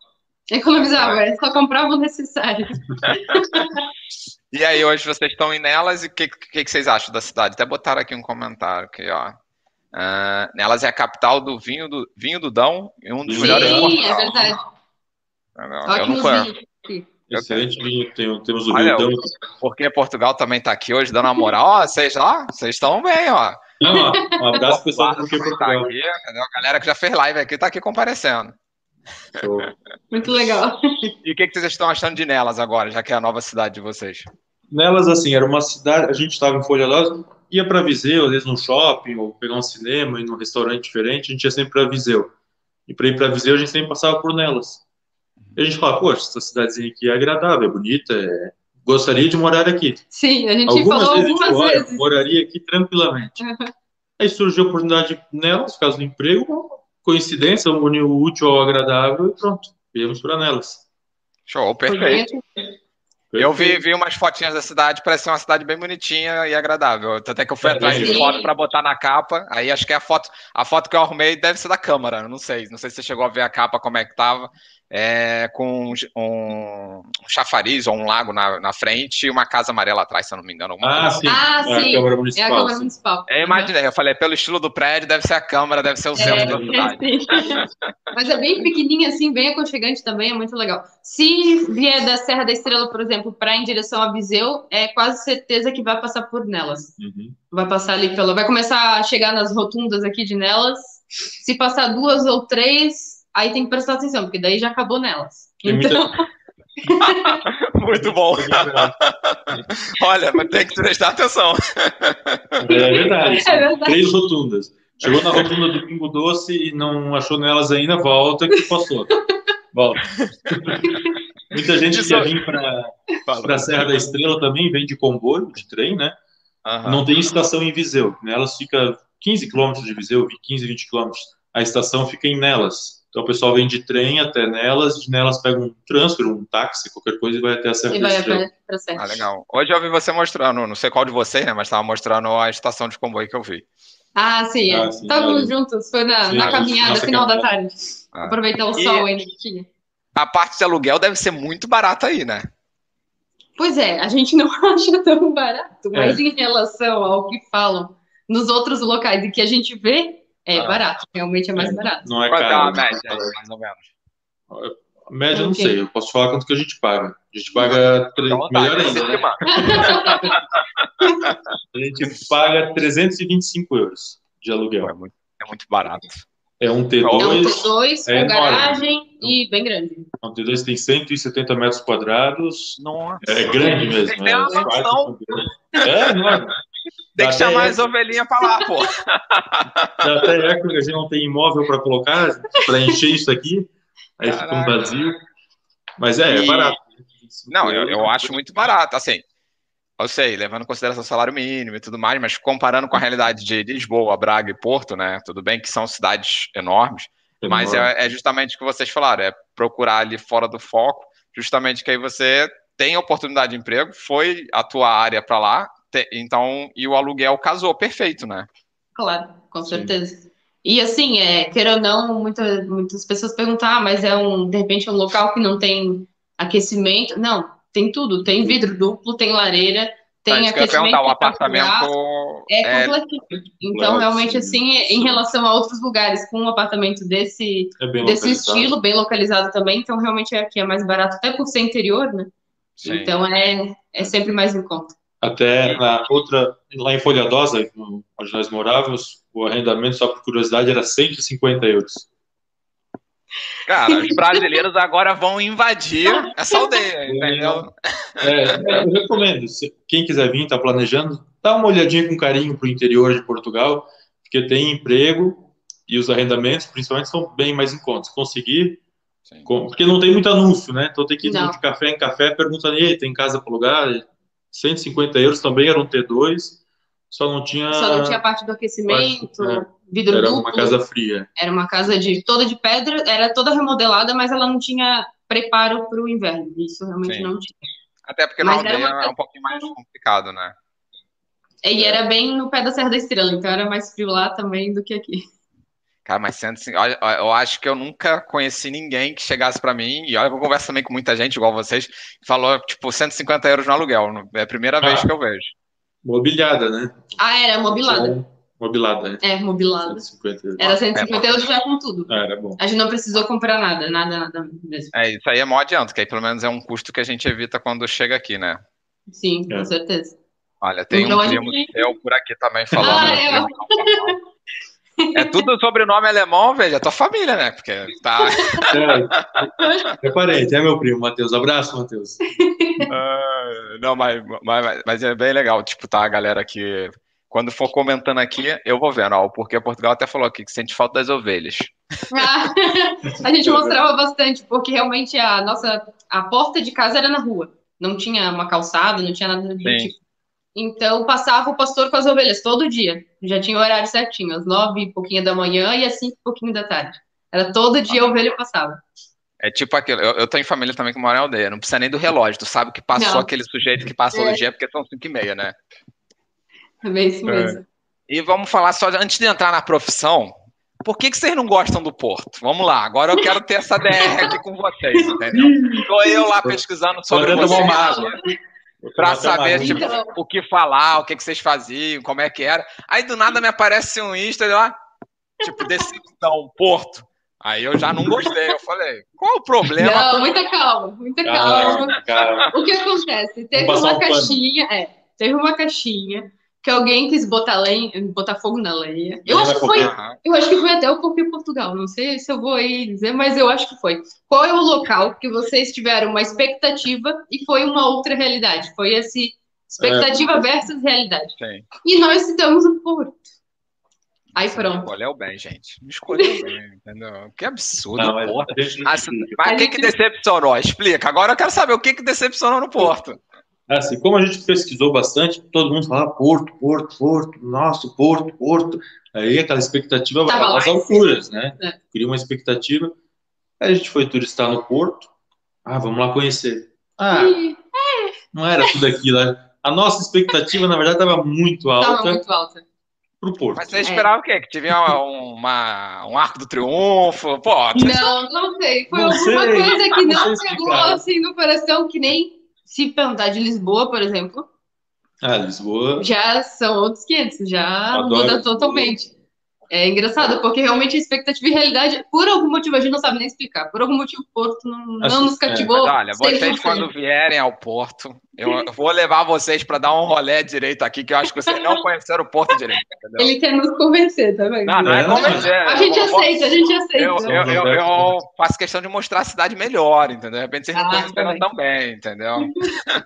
Speaker 2: Economizava, é só comprava o necessário.
Speaker 1: e aí, hoje vocês estão em Nelas e o que, que, que, vocês acham da cidade? Até botaram aqui um comentário aqui, ó. Uh, Nelas é a capital do vinho do, vinho do Dão e um dos Sim, melhores
Speaker 2: Sim, é verdade.
Speaker 1: Não, eu não conheço.
Speaker 3: Excelente vinho, tem, temos o Olha, Rio Dão.
Speaker 1: Porque Portugal também está aqui hoje dando uma moral. Ó, vocês lá, vocês estão bem, ó.
Speaker 3: Não, ó, um abraço pessoal do Portugal. Tá aqui,
Speaker 1: a galera que já fez live aqui está aqui comparecendo.
Speaker 2: Show. Muito legal.
Speaker 1: E o que, que vocês estão achando de Nelas agora, já que é a nova cidade de vocês?
Speaker 3: Nelas, assim, era uma cidade, a gente estava em Folha d'Osa, ia para Viseu, às vezes no shopping, ou pegar um cinema, ir num restaurante diferente, a gente ia sempre para Viseu. E para ir para Viseu, a gente sempre passava por Nelas. E a gente fala, poxa, essa cidadezinha aqui é agradável, é bonita, é... gostaria de morar aqui.
Speaker 2: Sim, a gente algumas falou vezes algumas
Speaker 3: gente,
Speaker 2: vezes.
Speaker 3: moraria aqui tranquilamente. Uhum. Aí surgiu a oportunidade nelas, caso do emprego, coincidência, uniu o útil ao agradável e pronto, viemos para nelas.
Speaker 1: Show, perfeito. Eu vi, vi umas fotinhas da cidade, parece uma cidade bem bonitinha e agradável. Até que eu fui é, atrás de foto para botar na capa. Aí acho que a foto, a foto que eu arrumei deve ser da câmera, não sei. Não sei se você chegou a ver a capa, como é que tava é, com um, chafariz ou um lago na, na, frente e uma casa amarela atrás, se eu não me engano.
Speaker 3: Ah,
Speaker 2: sim. Ah,
Speaker 3: é
Speaker 2: sim.
Speaker 3: a Câmara Municipal.
Speaker 2: É a Câmara Municipal.
Speaker 1: Eu imaginei, eu falei, pelo estilo do prédio, deve ser a Câmara, deve ser o centro é, da cidade.
Speaker 2: Mas é bem pequenininha, assim, bem aconchegante também, é muito legal. Se vier da Serra da Estrela, por exemplo, para em direção a Viseu, é quase certeza que vai passar por Nelas. Uhum. Vai passar ali pelo... Vai começar a chegar nas rotundas aqui de Nelas. Se passar duas ou três, aí tem que prestar atenção, porque daí já acabou nelas. Então...
Speaker 1: Muito bom. Olha, mas tem que prestar atenção.
Speaker 3: É verdade. É verdade. Três rotundas. Chegou na rotunda do Pingo Doce e não achou nelas ainda, volta que passou. Volta. Muita gente que vir para a Serra da Estrela também vem de comboio, de trem, né? Uhum. Não tem estação em Viseu. Nelas fica 15 quilômetros de Viseu, 15, 20 quilômetros. A estação fica em Nelas. Então o pessoal vem de trem até nelas, de nelas pega um transfer, um táxi, qualquer coisa e vai até a Serra e vai até
Speaker 1: Ah, legal. Hoje eu vi você mostrando, não sei qual de vocês, né, mas estava mostrando a estação de comboio que eu vi.
Speaker 2: Ah, sim, é. Ah, Estávamos juntos, foi na, sim, na caminhada, final da tarde. Ah. Aproveitar o e sol ainda que tinha.
Speaker 1: A parte de aluguel deve ser muito barata aí, né?
Speaker 2: Pois é, a gente não acha tão barato, mas é. em relação ao que falam nos outros locais em que a gente vê, é ah, barato, realmente é mais é, barato.
Speaker 3: Não é caro. Qual é a média, mais ou menos? A média eu não sei, eu posso falar quanto que a gente paga. A gente paga. Tre... Melhor ainda. Né? a gente paga 325 euros de aluguel.
Speaker 1: É muito, é muito barato.
Speaker 3: É um T2. É
Speaker 2: um T2 é com garagem e bem grande.
Speaker 3: É um T2 tem 170 metros quadrados.
Speaker 1: Nossa.
Speaker 3: É grande mesmo. Tem
Speaker 1: é, é enorme. Tem que chamar as ovelhinhas para lá, pô.
Speaker 3: Até é que a gente não tem imóvel para colocar, para encher isso aqui. Aí Caraca. fica um vazio. Mas é, é e... é barato.
Speaker 1: Não, eu, eu acho muito barato. Assim, eu sei, levando em consideração o salário mínimo e tudo mais, mas comparando com a realidade de Lisboa, Braga e Porto, né? Tudo bem que são cidades enormes, mas é, é, justamente o que vocês falaram, é procurar ali fora do foco, justamente que aí você tem oportunidade de emprego, foi a tua área para lá, então, e o aluguel casou, perfeito, né?
Speaker 2: Claro, com certeza. Sim. E assim, é, queira ou não, muita, muitas pessoas perguntam, ah, mas é um, de repente, um local que não tem aquecimento. Não, tem tudo, tem vidro duplo, tem lareira, tem
Speaker 1: tá, aquecimento. o apartamento
Speaker 2: é, é completinho. Então, realmente, assim, em relação a outros lugares com um apartamento desse, é desse estilo, bem localizado também, então realmente aqui é mais barato, até por ser interior, né? Sim. Então é, é sempre mais em conta.
Speaker 3: Até na outra, lá em Folhadosa, onde nós morávamos, o arrendamento, só por curiosidade, era 150 euros.
Speaker 1: Cara, os brasileiros agora vão invadir essa aldeia, entendeu?
Speaker 3: É, eu recomendo. Se quem quiser vir, está planejando, dá uma olhadinha com carinho para o interior de Portugal, porque tem emprego e os arrendamentos, principalmente, são bem mais em conta. Se conseguir, com, porque não tem muito anúncio, né? Então tem que ir de café em café perguntando, aí, tem casa para lugar? 150 euros também era um T2 só não tinha.
Speaker 2: Só não tinha parte do aquecimento, parte, né? vidro
Speaker 3: Era
Speaker 2: duplo.
Speaker 3: uma casa fria.
Speaker 2: Era uma casa de toda de pedra, era toda remodelada, mas ela não tinha preparo para o inverno. Isso realmente Sim. não tinha.
Speaker 1: Até porque mas na aldeia uma... é um pouquinho mais complicado, né?
Speaker 2: E era bem no pé da Serra da Estrela, então era mais frio lá também do que aqui.
Speaker 1: Cara, mas 150, eu acho que eu nunca conheci ninguém que chegasse para mim, e olha, eu converso também com muita gente, igual vocês, que falou, tipo, 150 euros no aluguel. É a primeira ah. vez que eu vejo.
Speaker 3: Mobiliada, né?
Speaker 2: Ah, era mobilada.
Speaker 3: Mobilada,
Speaker 2: né? É, mobilada. 150. Era 150 euros já com tudo.
Speaker 3: Ah, era bom.
Speaker 2: A gente não precisou comprar nada, nada, nada mesmo.
Speaker 1: É, isso aí é mó adianto, que aí pelo menos é um custo que a gente evita quando chega aqui, né?
Speaker 2: Sim, é. com certeza.
Speaker 1: Olha, tem então, um primo gente... seu por aqui também falando. Ah, né? eu... É tudo sobrenome alemão, veja, a tua família, né? Porque tá.
Speaker 3: É, é parente, é meu primo, Matheus. Abraço, Matheus.
Speaker 1: Uh, não, mas, mas, mas, é bem legal, tipo, tá, a galera aqui. Quando for comentando aqui, eu vou vendo, ó, porque Portugal até falou aqui que sente falta das ovelhas.
Speaker 2: Ah, a gente mostrava bastante, porque realmente a nossa a porta de casa era na rua. Não tinha uma calçada, não tinha nada do tipo. Então passava o pastor com as ovelhas todo dia. Já tinha o horário certinho, às nove e pouquinho da manhã e às cinco e pouquinho da tarde. Era todo dia a ovelha passava.
Speaker 1: É tipo aquilo, eu, eu tenho família também que mora em aldeia, não precisa nem do relógio, tu sabe que passou não. aquele sujeito que passou é. o dia porque são 5 e meia, né?
Speaker 2: É bem isso mesmo. É.
Speaker 1: E vamos falar só, antes de entrar na profissão, por que, que vocês não gostam do Porto? Vamos lá, agora eu quero ter essa DR aqui com vocês, entendeu? Estou eu lá pesquisando sobre vocês. Pra saber tipo, o que falar, o que, que vocês faziam, como é que era. Aí do nada me aparece um Insta lá, tipo, decepção, Porto. Aí eu já não gostei. Eu falei, qual o problema?
Speaker 2: Não, muita calma, muita calma. calma. O que acontece? Teve uma caixinha, é, teve uma caixinha que alguém quis botar lenha, botar fogo na lenha. Eu acho que foi, eu acho que foi até o Porquê Portugal. Não sei se eu vou aí dizer, mas eu acho que foi. Qual é o local que vocês tiveram uma expectativa e foi uma outra realidade? Foi esse expectativa é. versus realidade. Sim. E nós citamos o Porto. Aí pronto.
Speaker 1: Escolheu bem, gente. Escolheu bem, entendeu? Que absurdo, não. Mas, mas o que, que decepcionou? Explica. Agora eu quero saber o que, que decepcionou no Porto.
Speaker 3: Assim, como a gente pesquisou bastante, todo mundo falava Porto, Porto, Porto, nosso Porto, Porto. Aí aquela expectativa vai às alturas, né? É. Cria uma expectativa. Aí a gente foi turistar no Porto. Ah, vamos lá conhecer. Ah, não era tudo aquilo. A nossa expectativa, na verdade, estava muito alta. Estava
Speaker 2: muito alta
Speaker 3: pro Porto.
Speaker 1: Mas você esperava é. o quê? Que tivesse uma, um arco do triunfo? Pô,
Speaker 2: não, não sei. Foi não alguma sei. coisa que não, não pegou assim no coração, que nem se perguntar de Lisboa, por exemplo.
Speaker 3: Ah, Lisboa.
Speaker 2: Já são outros 500, já Adoro muda totalmente. É engraçado, porque realmente a expectativa e realidade, por algum motivo, a gente não sabe nem explicar. Por algum motivo, o Porto não, não nos cativou.
Speaker 1: É. olha, vocês quando vierem ao Porto, eu vou levar vocês para dar um rolé direito aqui, que eu acho que vocês não conheceram o Porto direito.
Speaker 2: Entendeu? Ele quer nos convencer, tá vendo?
Speaker 1: Não, não é convencer.
Speaker 2: A gente aceita, a gente aceita.
Speaker 1: Eu, eu, eu, eu, faço questão de mostrar a cidade melhor, entendeu? De repente vocês não ah, conheceram tão bem, entendeu?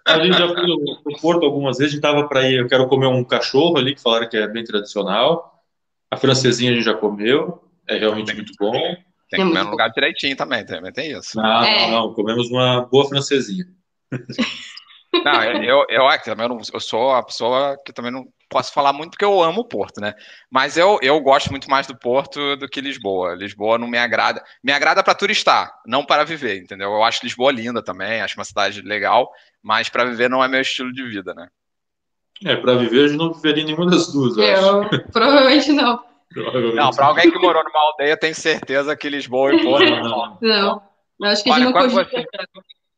Speaker 3: A gente já foi no Porto algumas vezes, a gente tava para ir, eu quero comer um cachorro ali, que falaram que é bem tradicional. A francesinha a gente já comeu, é realmente muito bom.
Speaker 1: Tem que comer no lugar direitinho também, também tem isso.
Speaker 3: Não, é. não, não, comemos uma boa francesinha.
Speaker 1: Não, eu, eu, eu, também não, eu sou a pessoa que também não posso falar muito porque eu amo o Porto, né? Mas eu, eu gosto muito mais do Porto do que Lisboa. Lisboa não me agrada. Me agrada para turistar, não para viver, entendeu? Eu acho Lisboa linda também, acho uma cidade legal, mas para viver não é meu estilo de vida, né?
Speaker 3: É, para viver eu não viveria nenhuma das duas, eu,
Speaker 2: eu provavelmente não.
Speaker 1: Provavelmente não, para alguém que morou numa aldeia, tem certeza que Lisboa e Porto
Speaker 2: não. Não, não acho que Olha, a gente não
Speaker 1: quando você,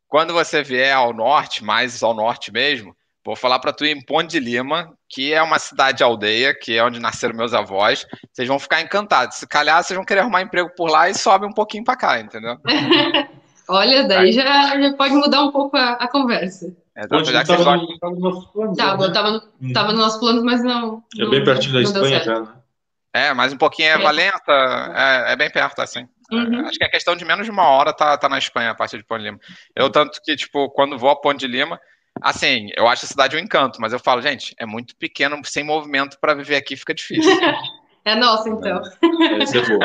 Speaker 1: quando você vier ao norte, mais ao norte mesmo, vou falar para tu ir em Ponte de Lima, que é uma cidade aldeia, que é onde nasceram meus avós. Vocês vão ficar encantados. Se calhar, vocês vão querer arrumar emprego por lá e sobe um pouquinho para cá, entendeu?
Speaker 2: Olha, daí já, já pode mudar um pouco a, a conversa.
Speaker 1: É,
Speaker 2: tava, no, tava no nosso plano. Tava, né? tava, no, hum. tava no nosso plano, mas não.
Speaker 3: É bem pertinho da Espanha já, né?
Speaker 1: É, mais um pouquinho é, é. Valença, é, é, bem perto, assim. Uhum. Acho que é questão de menos de uma hora tá, tá na Espanha, a partir de Ponte de Lima. Eu, tanto que, tipo, quando vou a Ponte de Lima, assim, eu acho a cidade um encanto, mas eu falo, gente, é muito pequeno, sem movimento, para viver aqui fica difícil.
Speaker 2: é nosso, então.
Speaker 3: É, esse é bom.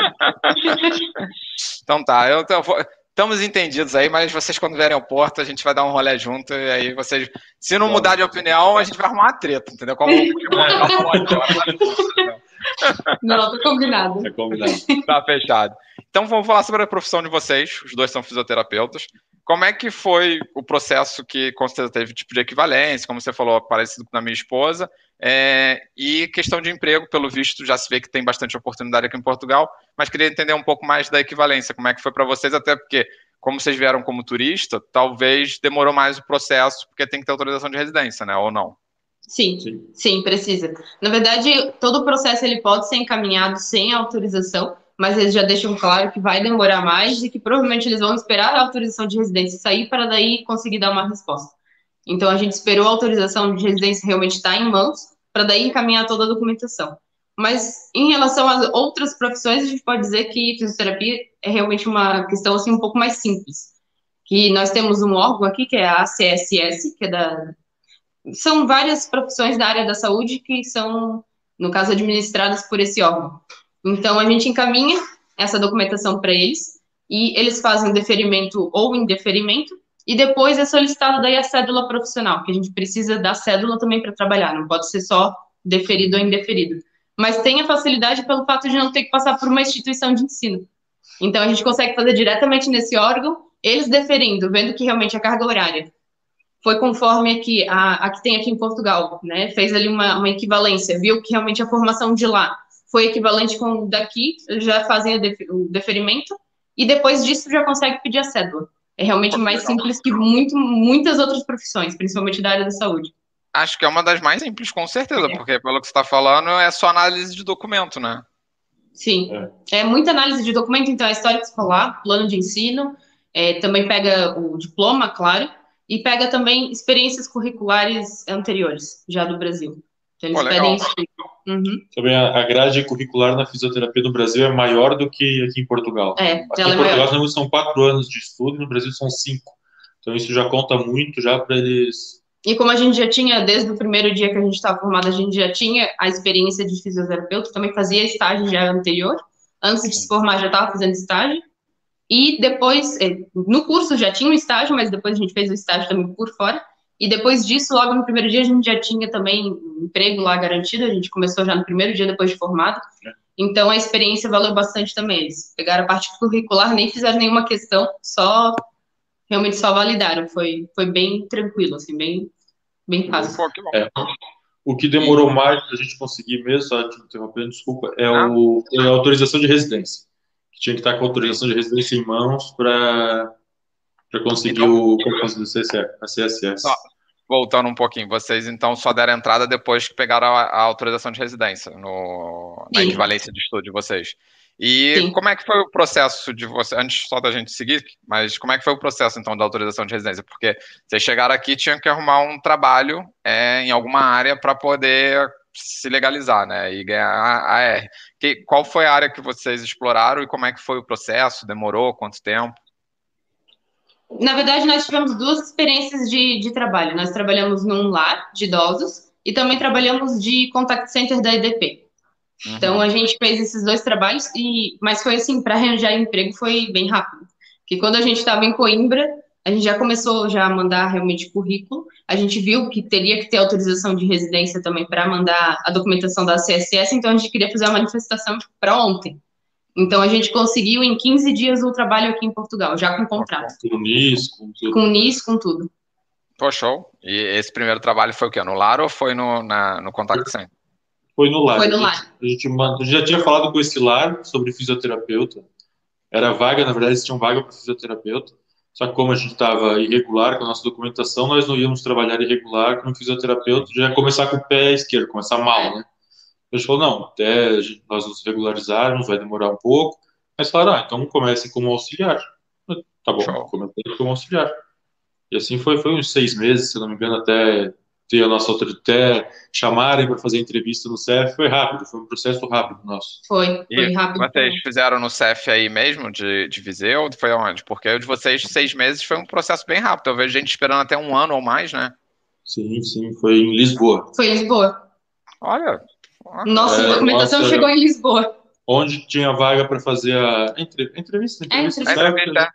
Speaker 1: então tá, eu, então, vou, estamos entendidos aí, mas vocês quando vierem ao Porto, a gente vai dar um rolê junto, e aí vocês, se não mudar de opinião, a gente vai arrumar uma treta, entendeu? Como
Speaker 2: Não, tá combinado.
Speaker 3: Tá combinado.
Speaker 1: Tá fechado. Então vamos falar sobre a profissão de vocês, os dois são fisioterapeutas. Como é que foi o processo que com certeza teve tipo de equivalência, como você falou, parecido com a minha esposa, é, e questão de emprego, pelo visto, já se vê que tem bastante oportunidade aqui em Portugal, mas queria entender um pouco mais da equivalência, como é que foi para vocês, até porque, como vocês vieram como turista, talvez demorou mais o processo, porque tem que ter autorização de residência, né? Ou não?
Speaker 2: Sim, sim, sim, precisa. Na verdade, todo o processo ele pode ser encaminhado sem autorização, mas eles já deixam claro que vai demorar mais e que provavelmente eles vão esperar a autorização de residência sair para daí conseguir dar uma resposta. Então a gente esperou a autorização de residência realmente estar em mãos, para daí encaminhar toda a documentação. Mas em relação às outras profissões, a gente pode dizer que fisioterapia é realmente uma questão assim um pouco mais simples. Que nós temos um órgão aqui que é a ACSS, que é da são várias profissões da área da saúde que são, no caso, administradas por esse órgão. Então a gente encaminha essa documentação para eles e eles fazem deferimento ou indeferimento e depois é solicitado daí a cédula profissional, que a gente precisa da cédula também para trabalhar, não pode ser só deferido ou indeferido. Mas tem a facilidade pelo fato de não ter que passar por uma instituição de ensino. Então a gente consegue fazer diretamente nesse órgão, eles deferindo, vendo que realmente a carga horária foi conforme aqui, a, a que tem aqui em Portugal, né? Fez ali uma, uma equivalência, viu que realmente a formação de lá foi equivalente com daqui, já fazem o deferimento, e depois disso já consegue pedir a cédula. É realmente mais simples que muito, muitas outras profissões, principalmente da área da saúde.
Speaker 1: Acho que é uma das mais simples, com certeza, é. porque pelo que você está falando, é só análise de documento, né?
Speaker 2: Sim. É. é. muita análise de documento, então é história escolar, plano de ensino, é, também pega o diploma, claro, e pega também experiências curriculares anteriores, já do Brasil. Então, eles Pô, pedem isso.
Speaker 3: Uhum. Também a, grade curricular na fisioterapia no Brasil é maior do que aqui em Portugal.
Speaker 2: É,
Speaker 3: aqui em
Speaker 2: é
Speaker 3: Portugal são quatro anos de estudo, no Brasil são cinco. Então isso já conta muito já para eles.
Speaker 2: E como a gente já tinha, desde o primeiro dia que a gente estava formado, a gente já tinha a experiência de fisioterapeuta, também fazia estágio já anterior. Antes de se formar, já estava fazendo estágio. E depois, eh, no curso já tinha um estágio, mas depois a gente fez o estágio também por fora. E depois disso, logo no primeiro dia, a gente já tinha também emprego lá garantido, a gente começou já no primeiro dia depois de formado. É. Então a experiência valeu bastante também. Eles pegaram a parte curricular, nem fizeram nenhuma questão, só realmente só validaram. Foi, foi bem tranquilo, assim, bem, bem fácil.
Speaker 3: É. O que demorou mais para a gente conseguir mesmo, só te interrompendo, desculpa, é, o, é a autorização de residência. Tinha que estar com a autorização de residência em mãos para para conseguir então, o concurso do CSS, a CSS.
Speaker 1: voltando um pouquinho, vocês então só deram entrada depois que pegaram a, a autorização de residência no, na equivalência de estudo de vocês. E Sim. como é que foi o processo de você, antes só da gente seguir, mas como é que foi o processo então da autorização de residência? Porque vocês chegaram aqui tinham que arrumar um trabalho é, em alguma área para poder se legalizar, né, e ganhar a R. Que, qual foi a área que vocês exploraram e como é que foi o processo? Demorou? Quanto tempo?
Speaker 2: Na verdade, nós tivemos duas experiências de, de trabalho. Nós trabalhamos num lar de idosos e também trabalhamos de contact center da EDP. Uhum. Então a gente fez esses dois trabalhos e, mas foi assim para arranjar emprego foi bem rápido. Porque quando a gente estava em Coimbra, a gente já começou já a mandar realmente currículo. A gente viu que teria que ter autorização de residência também para mandar a documentação da CSS, então a gente queria fazer uma manifestação para ontem. Então a gente conseguiu em 15 dias o trabalho aqui em Portugal, já com contrato.
Speaker 3: Com NIS, com tudo.
Speaker 2: Com NIS, com tudo.
Speaker 1: Pô, show. E esse primeiro trabalho foi o quê? No lar ou foi no, na, no Contact Center?
Speaker 3: Foi no lar.
Speaker 2: Foi no lar.
Speaker 3: A gente, a gente já tinha falado com esse lar sobre fisioterapeuta. Era vaga, na verdade, tinha vaga para fisioterapeuta. Só que como a gente estava irregular com a nossa documentação, nós não íamos trabalhar irregular com fisioterapeuta, já ia começar com o pé esquerdo, começar mal, né? A gente falou, não, até nós nos regularizarmos vai demorar um pouco. Mas falaram, ah, então comecem como auxiliar. Tá bom, comecei como auxiliar. E assim foi, foi uns seis meses, se não me engano, até ter a nossa até chamarem para fazer entrevista no CEF, foi rápido, foi um processo rápido nosso.
Speaker 2: Foi, foi rápido.
Speaker 1: Vocês fizeram no CEF aí mesmo, de, de Viseu, foi onde? Porque o de vocês, seis meses, foi um processo bem rápido. Eu vejo gente esperando até um ano ou mais, né?
Speaker 3: Sim, sim, foi em Lisboa.
Speaker 2: Foi em Lisboa.
Speaker 1: Olha.
Speaker 2: Nossa é, documentação nossa, chegou em Lisboa.
Speaker 3: Onde tinha vaga para fazer a entre, entrevista. Entrevista. É,
Speaker 1: entrevista.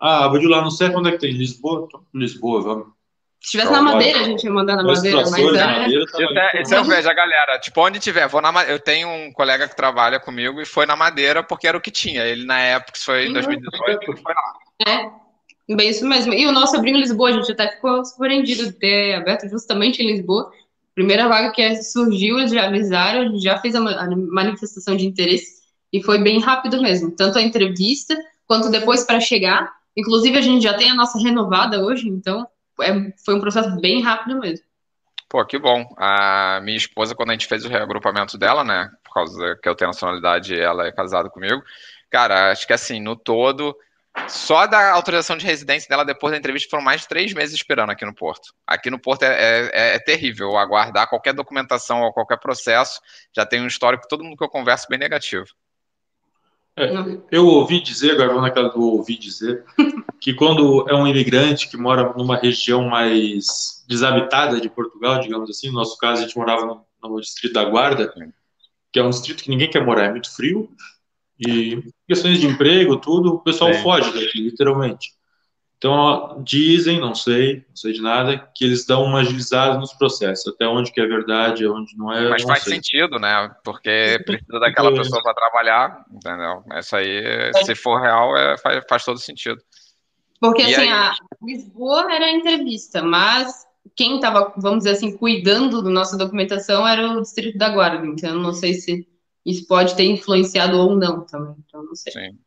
Speaker 3: Ah, vou de lá no CEF, onde é que tem? Lisboa? Lisboa, vamos.
Speaker 2: Se tivesse na madeira, a gente ia mandar na madeira, mas é... Madeira,
Speaker 1: tá isso, é, eu vejo a galera. Tipo, onde tiver, vou na Eu tenho um colega que trabalha comigo e foi na madeira porque era o que tinha. Ele, na época, isso foi em 2018, foi lá.
Speaker 2: É, bem isso mesmo. E o nosso abriu em Lisboa, a gente até ficou surpreendido de ter aberto justamente em Lisboa. Primeira vaga que surgiu, eles já avisaram, já fez a manifestação de interesse e foi bem rápido mesmo. Tanto a entrevista quanto depois para chegar. Inclusive, a gente já tem a nossa renovada hoje, então é, foi um processo bem rápido mesmo.
Speaker 1: Pô, que bom. A minha esposa, quando a gente fez o reagrupamento dela, né, por causa que eu tenho nacionalidade ela é casada comigo, cara, acho que assim, no todo, só da autorização de residência dela depois da entrevista foram mais de três meses esperando aqui no Porto. Aqui no Porto é, é, é terrível aguardar qualquer documentação ou qualquer processo. Já tem um histórico, todo mundo que eu converso, bem negativo.
Speaker 3: É, eu ouvi dizer, agora vou naquela do ouvi dizer, que quando é um imigrante que mora numa região mais desabitada de Portugal, digamos assim, no nosso caso a gente morava no, no distrito da Guarda, que é um distrito que ninguém quer morar, é muito frio, e questões de emprego, tudo, o pessoal foge daqui, literalmente. Então, dizem, não sei, não sei de nada, que eles dão uma agilizada nos processos, até onde que é verdade, onde não é.
Speaker 1: Mas faz
Speaker 3: sei.
Speaker 1: sentido, né? Porque precisa daquela pessoa para trabalhar, entendeu? Isso aí, se for real, é, faz, faz todo sentido.
Speaker 2: Porque, e assim, aí... a Lisboa era a entrevista, mas quem estava, vamos dizer assim, cuidando da nossa documentação era o Distrito da Guarda, então não sei se isso pode ter influenciado ou não também, então não sei.
Speaker 1: Sim.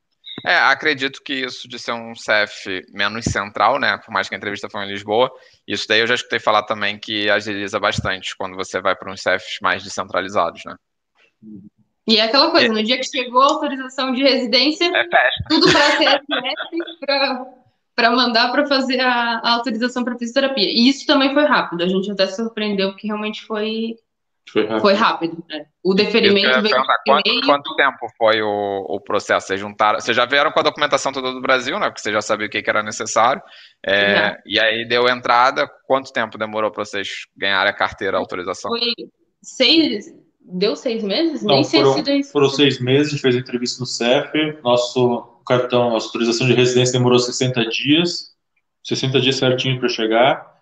Speaker 1: É, acredito que isso de ser um CEF menos central, né? Por mais que a entrevista foi em Lisboa, isso daí eu já escutei falar também que agiliza bastante quando você vai para uns CEFs mais descentralizados, né?
Speaker 2: E é aquela coisa, no dia que chegou a autorização de residência,
Speaker 1: é
Speaker 2: tudo para CSS para mandar para fazer a, a autorização para fisioterapia. E isso também foi rápido, a gente até surpreendeu porque realmente foi foi rápido. Foi rápido né? O deferimento veio
Speaker 1: quanto, quanto, tempo foi o, o processo? Vocês juntaram? Vocês já vieram com a documentação toda do Brasil, né? Porque você já sabia o que, que era necessário. É, e aí deu entrada. Quanto tempo demorou para vocês ganharem a carteira, a autorização?
Speaker 2: Foi seis. Deu seis meses?
Speaker 3: Não, Nem foram, sei se Foram seis meses, a gente fez a entrevista no CEF. Nosso cartão, nossa autorização de residência demorou 60 dias. 60 dias certinho para chegar.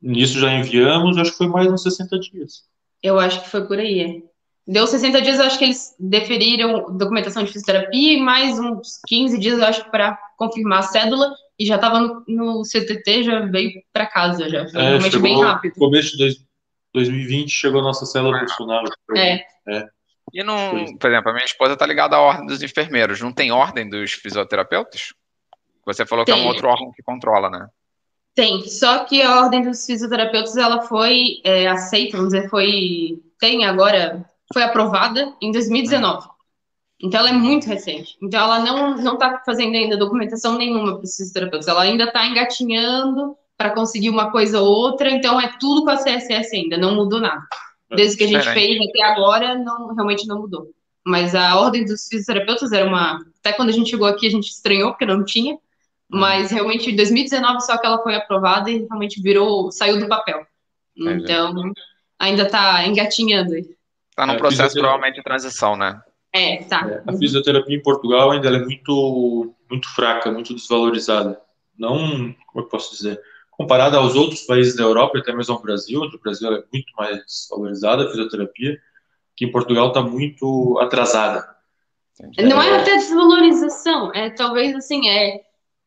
Speaker 3: Nisso já enviamos, acho que foi mais uns 60 dias.
Speaker 2: Eu acho que foi por aí. Deu 60 dias, eu acho que eles deferiram documentação de fisioterapia e mais uns 15 dias, eu acho, para confirmar a cédula e já estava no, no, CTT, já veio para casa, já. Foi é, realmente bem rápido.
Speaker 3: No começo de 2020 chegou a nossa célula profissional.
Speaker 2: É.
Speaker 3: é.
Speaker 1: E não, por exemplo, a minha esposa está ligada à ordem dos enfermeiros. Não tem ordem dos fisioterapeutas? Você falou tem. que é um outro órgão que controla, né?
Speaker 2: Tem, só que a ordem dos fisioterapeutas ela foi é, aceita, vamos dizer, foi tem agora foi aprovada em 2019. Então ela é muito recente. Então ela não não está fazendo ainda documentação nenhuma para os fisioterapeutas. Ela ainda está engatinhando para conseguir uma coisa ou outra. Então é tudo com a CSS ainda, não mudou nada. Desde que a gente fez até agora, não realmente não mudou. Mas a ordem dos fisioterapeutas era uma. Até quando a gente chegou aqui, a gente estranhou, porque não tinha. Mas realmente em 2019 só que ela foi aprovada e realmente virou, saiu do papel. Então, ainda está engatinhando.
Speaker 1: Está num é, processo provavelmente de transição, né?
Speaker 2: É, tá. É,
Speaker 3: a fisioterapia em Portugal ainda é muito, muito fraca, muito desvalorizada. Não, como eu posso dizer, comparada aos outros países da Europa, até mesmo ao Brasil, o Brasil é muito mais valorizada a fisioterapia, que em Portugal está muito atrasada.
Speaker 2: Não é até desvalorização, é talvez assim, é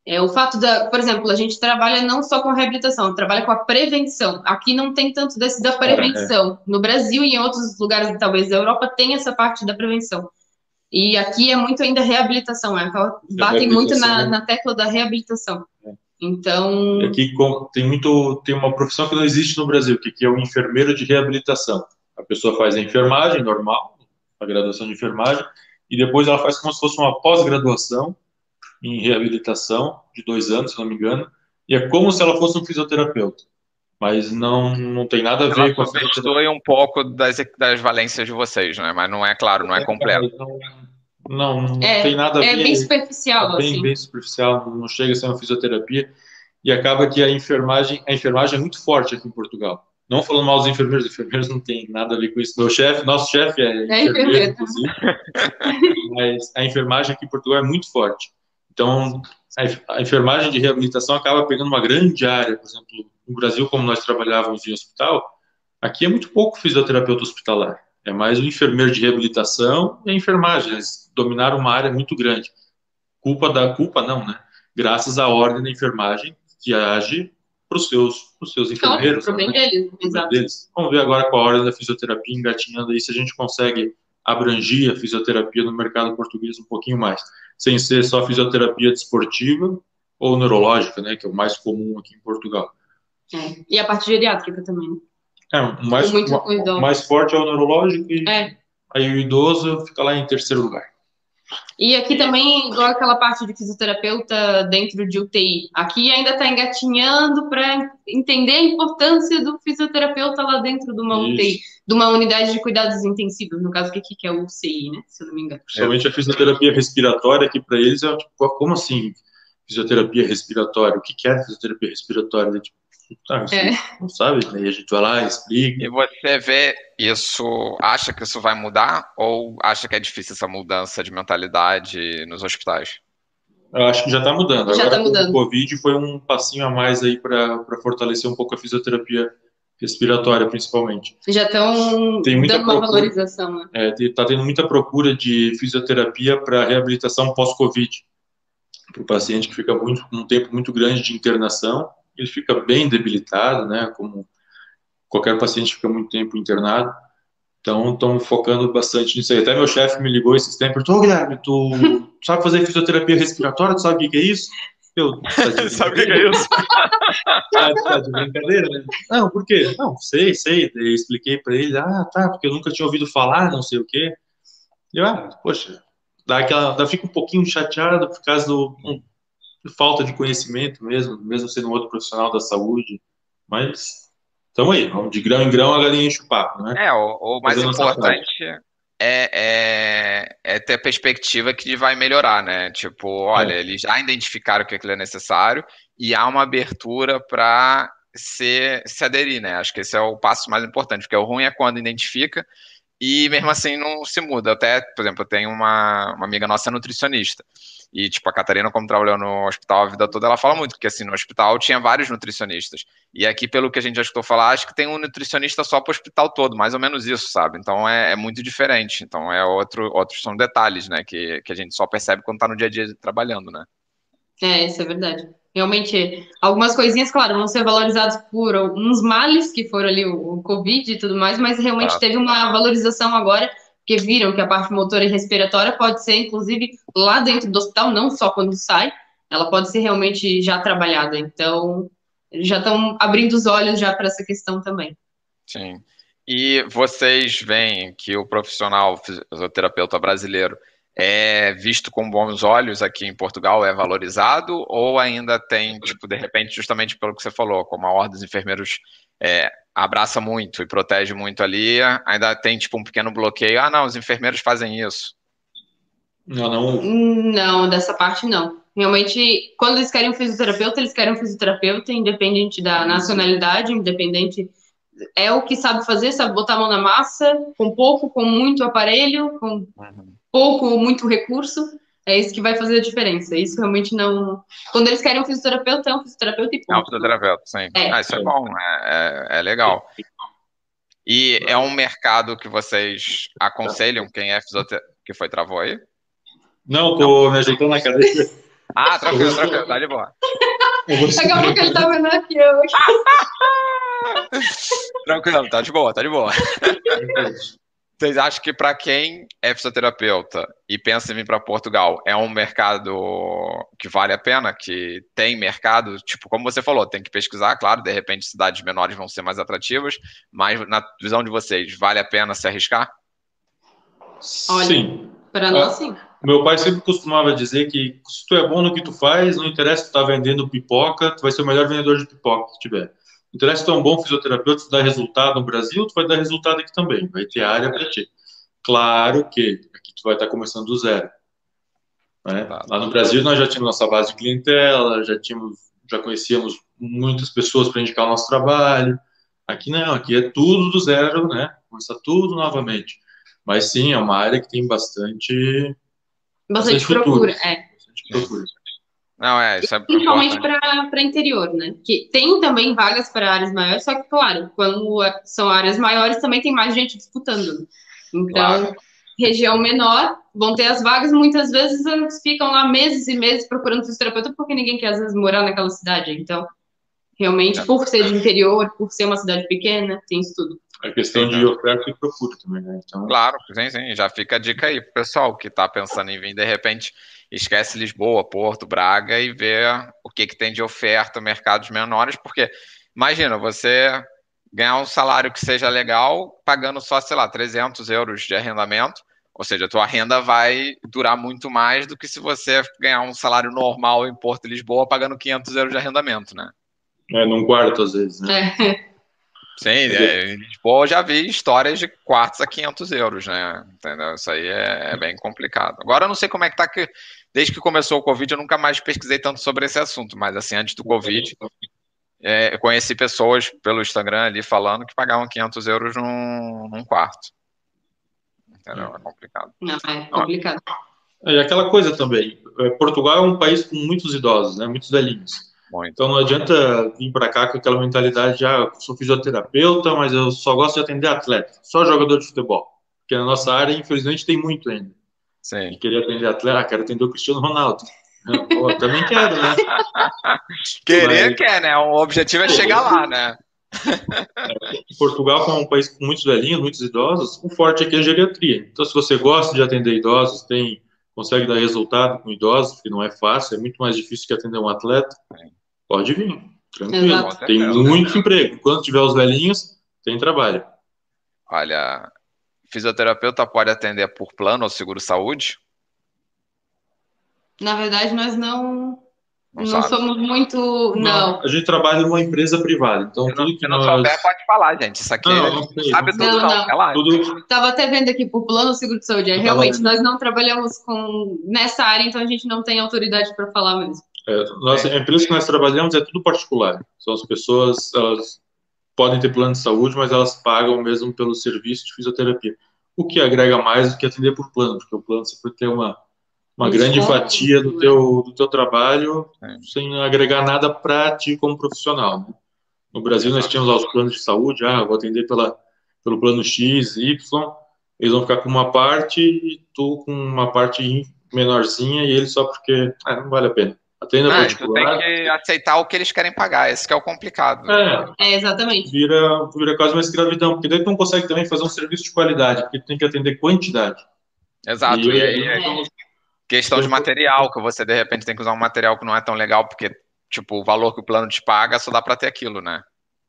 Speaker 2: é, o fato da, por exemplo, a gente trabalha não só com reabilitação, trabalha com a prevenção. Aqui não tem tanto desse da prevenção. No Brasil e em outros lugares, talvez da Europa, tem essa parte da prevenção. E aqui é muito ainda reabilitação, é, batem muito na, né? na, tecla da reabilitação. É. Então.
Speaker 3: Aqui tem muito, tem uma profissão que não existe no Brasil, que é o enfermeiro de reabilitação. A pessoa faz a enfermagem normal, a graduação de enfermagem, e depois ela faz como se fosse uma pós-graduação em reabilitação de dois anos, se não me engano, e é como se ela fosse um fisioterapeuta. Mas não, não tem nada a ver ela com a
Speaker 1: fisioterapia. um pouco das, das valências de vocês, né? Mas não é claro, não é, é completo.
Speaker 3: Não, não, é, tem nada a
Speaker 2: ver. É bem superficial,
Speaker 3: é bem,
Speaker 2: assim.
Speaker 3: bem superficial, não chega a ser uma fisioterapia. E acaba que a enfermagem, a enfermagem é muito forte aqui em Portugal. Não falando mal dos enfermeiros, os enfermeiros não tem nada a ver com isso. Meu chefe, nosso chefe é, é enfermeiro, inclusive. Mas a enfermagem aqui em Portugal é muito forte. Então, a enfermagem de reabilitação acaba pegando uma grande área, por exemplo, no Brasil, como nós trabalhávamos em hospital, aqui é muito pouco fisioterapeuta hospitalar. É mais o enfermeiro de reabilitação e a enfermagem. Eles dominaram uma área muito grande. Culpa da culpa não, né? Graças à ordem da enfermagem que age para os seus, seus enfermeiros.
Speaker 2: Para o bem né? deles, exato. Deles.
Speaker 3: Vamos ver agora com a ordem da fisioterapia engatinhando aí se a gente consegue abrangir a fisioterapia no mercado português um pouquinho mais sem ser só fisioterapia desportiva ou neurológica, né, que é o mais comum aqui em Portugal.
Speaker 2: É. E a parte geriátrica também.
Speaker 3: É, o mais, o mais forte é o neurológico e é. aí o idoso fica lá em terceiro lugar.
Speaker 2: E aqui também, igual aquela parte de fisioterapeuta dentro de UTI, aqui ainda está engatinhando para entender a importância do fisioterapeuta lá dentro de uma Isso. UTI, de uma unidade de cuidados intensivos, no caso que aqui que é o UCI, né? Se eu não me engano.
Speaker 3: Somente a fisioterapia respiratória, que para eles é tipo, como assim fisioterapia respiratória? O que é fisioterapia respiratória? Tipo, ah, é. não sabe, aí a gente vai lá, explica.
Speaker 1: E você vê isso, acha que isso vai mudar ou acha que é difícil essa mudança de mentalidade nos hospitais?
Speaker 3: Eu acho que já está mudando. Já Agora, tá mudando. o Covid foi um passinho a mais aí para fortalecer um pouco a fisioterapia respiratória, principalmente.
Speaker 2: Já estão dando uma procura, valorização, né?
Speaker 3: É, está tendo muita procura de fisioterapia para reabilitação pós-Covid. Para o paciente que fica muito, um tempo muito grande de internação ele fica bem debilitado, né? Como qualquer paciente fica muito tempo internado. Então, estão focando bastante nisso aí. Até meu chefe me ligou esses tempos, ô Guilherme, tu sabe fazer fisioterapia respiratória? Tu sabe o que é isso?
Speaker 1: Eu, tá sabe o que é isso?
Speaker 3: tá, tá de brincadeira, né? Não, por quê? Não, sei, sei. Eu expliquei para ele, ah, tá, porque eu nunca tinha ouvido falar, não sei o quê. E eu, ah, poxa, dá aquela, dá, fica um pouquinho chateado por causa do, falta de conhecimento mesmo, mesmo sendo outro profissional da saúde, mas estamos aí, vamos de grão em grão a galinha enche o papo, né?
Speaker 1: É, o, o mais importante é, é, é, ter a perspectiva que vai melhorar, né? Tipo, olha, é. eles já identificaram que aquilo é necessário e há uma abertura para se, se aderir, né? Acho que esse é o passo mais importante, porque o ruim é quando identifica e mesmo assim não se muda. Até, por exemplo, eu tenho uma, uma amiga nossa nutricionista. E, tipo, a Catarina, como trabalhou no hospital a vida toda, ela fala muito, porque, assim, no hospital tinha vários nutricionistas. E aqui, pelo que a gente já escutou falar, acho que tem um nutricionista só para o hospital todo, mais ou menos isso, sabe? Então, é, é, muito diferente. Então, é outro, outros são detalhes, né, que, que a gente só percebe quando está no dia a dia trabalhando, né?
Speaker 2: É, isso é verdade. Realmente, algumas coisinhas, claro, vão ser valorizadas por uns males, que foram ali o, o Covid e tudo mais, mas realmente ah. teve uma valorização agora porque viram que a parte motora e respiratória pode ser, inclusive, lá dentro do hospital, não só quando sai, ela pode ser realmente já trabalhada. Então, já estão abrindo os olhos já para essa questão também.
Speaker 1: Sim. E vocês veem que o profissional fisioterapeuta brasileiro é visto com bons olhos aqui em Portugal, é valorizado, ou ainda tem, tipo, de repente, justamente pelo que você falou, como a Ordem dos Enfermeiros é, abraça muito e protege muito ali, ainda tem, tipo, um pequeno bloqueio, ah, não, os enfermeiros fazem isso.
Speaker 3: Não, não.
Speaker 2: Não, dessa parte não. Realmente, quando eles querem um fisioterapeuta, eles querem um fisioterapeuta, independente da nacionalidade, independente é o que sabe fazer, sabe botar a mão na massa, com pouco, com muito aparelho, com uhum. Pouco ou muito recurso. É isso que vai fazer a diferença. Isso realmente não. Quando eles querem um fisioterapeuta, é um fisioterapeuta e ponto.
Speaker 1: É um fisioterapeuta, sim. É. Ah, isso é bom, é, é, é legal. E é um mercado que vocês aconselham quem é fisioterapeuta. que foi, travou aí?
Speaker 3: Não, tô me ajeitando na cadeira.
Speaker 1: Ah, tranquilo, tranquilo, tá de boa.
Speaker 2: Daqui a pouco ele tá vendo aqui eu.
Speaker 1: Tranquilo, tá de boa, tá de boa. Vocês acham que para quem é fisioterapeuta e pensa em vir para Portugal, é um mercado que vale a pena, que tem mercado, tipo, como você falou, tem que pesquisar, claro, de repente cidades menores vão ser mais atrativas, mas na visão de vocês, vale a pena se arriscar?
Speaker 2: Olha, sim. Para nós, ah, sim.
Speaker 3: Meu pai sempre costumava dizer que se tu é bom no que tu faz, não interessa se tu tá vendendo pipoca, tu vai ser o melhor vendedor de pipoca que tiver interessa ter um bom fisioterapeuta, se dá resultado no Brasil, tu vai dar resultado aqui também, vai ter área para ti. Claro que aqui tu vai estar começando do zero. Né? Lá no Brasil nós já tínhamos nossa base de clientela, já tínhamos, já conhecíamos muitas pessoas para indicar o nosso trabalho. Aqui não, aqui é tudo do zero, né? Começa tudo novamente. Mas sim, é uma área que tem bastante
Speaker 2: bastante, bastante procura, é. Bastante procura.
Speaker 1: Não, é, isso é
Speaker 2: Principalmente para interior, né? Que tem também vagas para áreas maiores, só que, claro, quando são áreas maiores, também tem mais gente disputando. Então, claro. região menor, vão ter as vagas, muitas vezes eles ficam lá meses e meses procurando fisioterapeuta, porque ninguém quer, às vezes, morar naquela cidade. Então, realmente, é. por ser de interior, por ser uma cidade pequena, tem isso tudo.
Speaker 3: A questão de oferta e procura também, né?
Speaker 1: Então... Claro, sim, sim. Já fica a dica aí pro pessoal que está pensando em vir, de repente esquece Lisboa, Porto, Braga e vê o que, que tem de oferta, mercados menores, porque imagina, você ganhar um salário que seja legal, pagando só, sei lá, 300 euros de arrendamento, ou seja, a tua renda vai durar muito mais do que se você ganhar um salário normal em Porto e Lisboa pagando 500 euros de arrendamento, né?
Speaker 3: É, num quarto às vezes, né?
Speaker 2: É.
Speaker 1: Sim, é, em Lisboa eu já vi histórias de quartos a 500 euros, né? Entendeu? Isso aí é, é, bem complicado. Agora eu não sei como é que tá que desde que começou o Covid, eu nunca mais pesquisei tanto sobre esse assunto, mas assim, antes do Covid, é, eu conheci pessoas pelo Instagram ali falando que pagavam 500 euros num, num quarto. Entendeu? É complicado.
Speaker 2: Não, é complicado.
Speaker 3: É, e aquela coisa também, é, Portugal é um país com muitos idosos, né, muitos velhinhos. Muito. Então não adianta vir para cá com aquela mentalidade de, ah, eu sou fisioterapeuta, mas eu só gosto de atender atleta, só jogador de futebol. Porque na nossa área, infelizmente, tem muito ainda.
Speaker 1: Sim.
Speaker 3: E queria atender atleta, ah, quero atender o Cristiano Ronaldo. Pô, também quero, né?
Speaker 1: Querer Mas... quer, né? O objetivo é chegar lá, né?
Speaker 3: Portugal, como é um país com muitos velhinhos, muitos idosos, o forte aqui é a geriatria. Então, se você gosta de atender idosos, tem, consegue dar resultado com idosos, que não é fácil, é muito mais difícil que atender um atleta, pode vir, tranquilo. Exato. Tem muito emprego. Enquanto tiver os velhinhos, tem trabalho.
Speaker 1: Olha, Fisioterapeuta pode atender por plano ou seguro saúde?
Speaker 2: Na verdade, nós não não, não somos muito. Não. não.
Speaker 3: A gente trabalha numa empresa privada. Então,
Speaker 1: se
Speaker 3: tudo
Speaker 1: que não nós... souber, pode falar, gente. Isso aqui não, não sei, sabe tudo, não. não.
Speaker 2: não. Tudo... Tava até vendo aqui por plano seguro de saúde. É, realmente, nós não trabalhamos com nessa área, então a gente não tem autoridade para falar mesmo.
Speaker 3: É, nossa, é. A empresa que nós trabalhamos é tudo particular. São as pessoas, elas podem ter plano de saúde, mas elas pagam mesmo pelo serviço de fisioterapia. O que agrega mais do que atender por plano, porque o plano você pode ter uma, uma grande fatia do teu, do teu trabalho é. sem agregar nada para ti como profissional. Né? No Brasil, nós tínhamos os planos de saúde, ah, vou atender pela, pelo plano X, Y, eles vão ficar com uma parte e tu com uma parte menorzinha e eles só porque ah, não vale a pena.
Speaker 1: Atenda ah, particular. Tu tem que aceitar o que eles querem pagar, esse que é o complicado.
Speaker 2: É, é, exatamente.
Speaker 3: Vira, vira quase uma escravidão, porque daí tu não consegue também fazer um serviço de qualidade, porque tu tem que atender quantidade.
Speaker 1: Exato, e, e aí é questão de material, que você de repente tem que usar um material que não é tão legal, porque tipo, o valor que o plano te paga só dá para ter aquilo, né?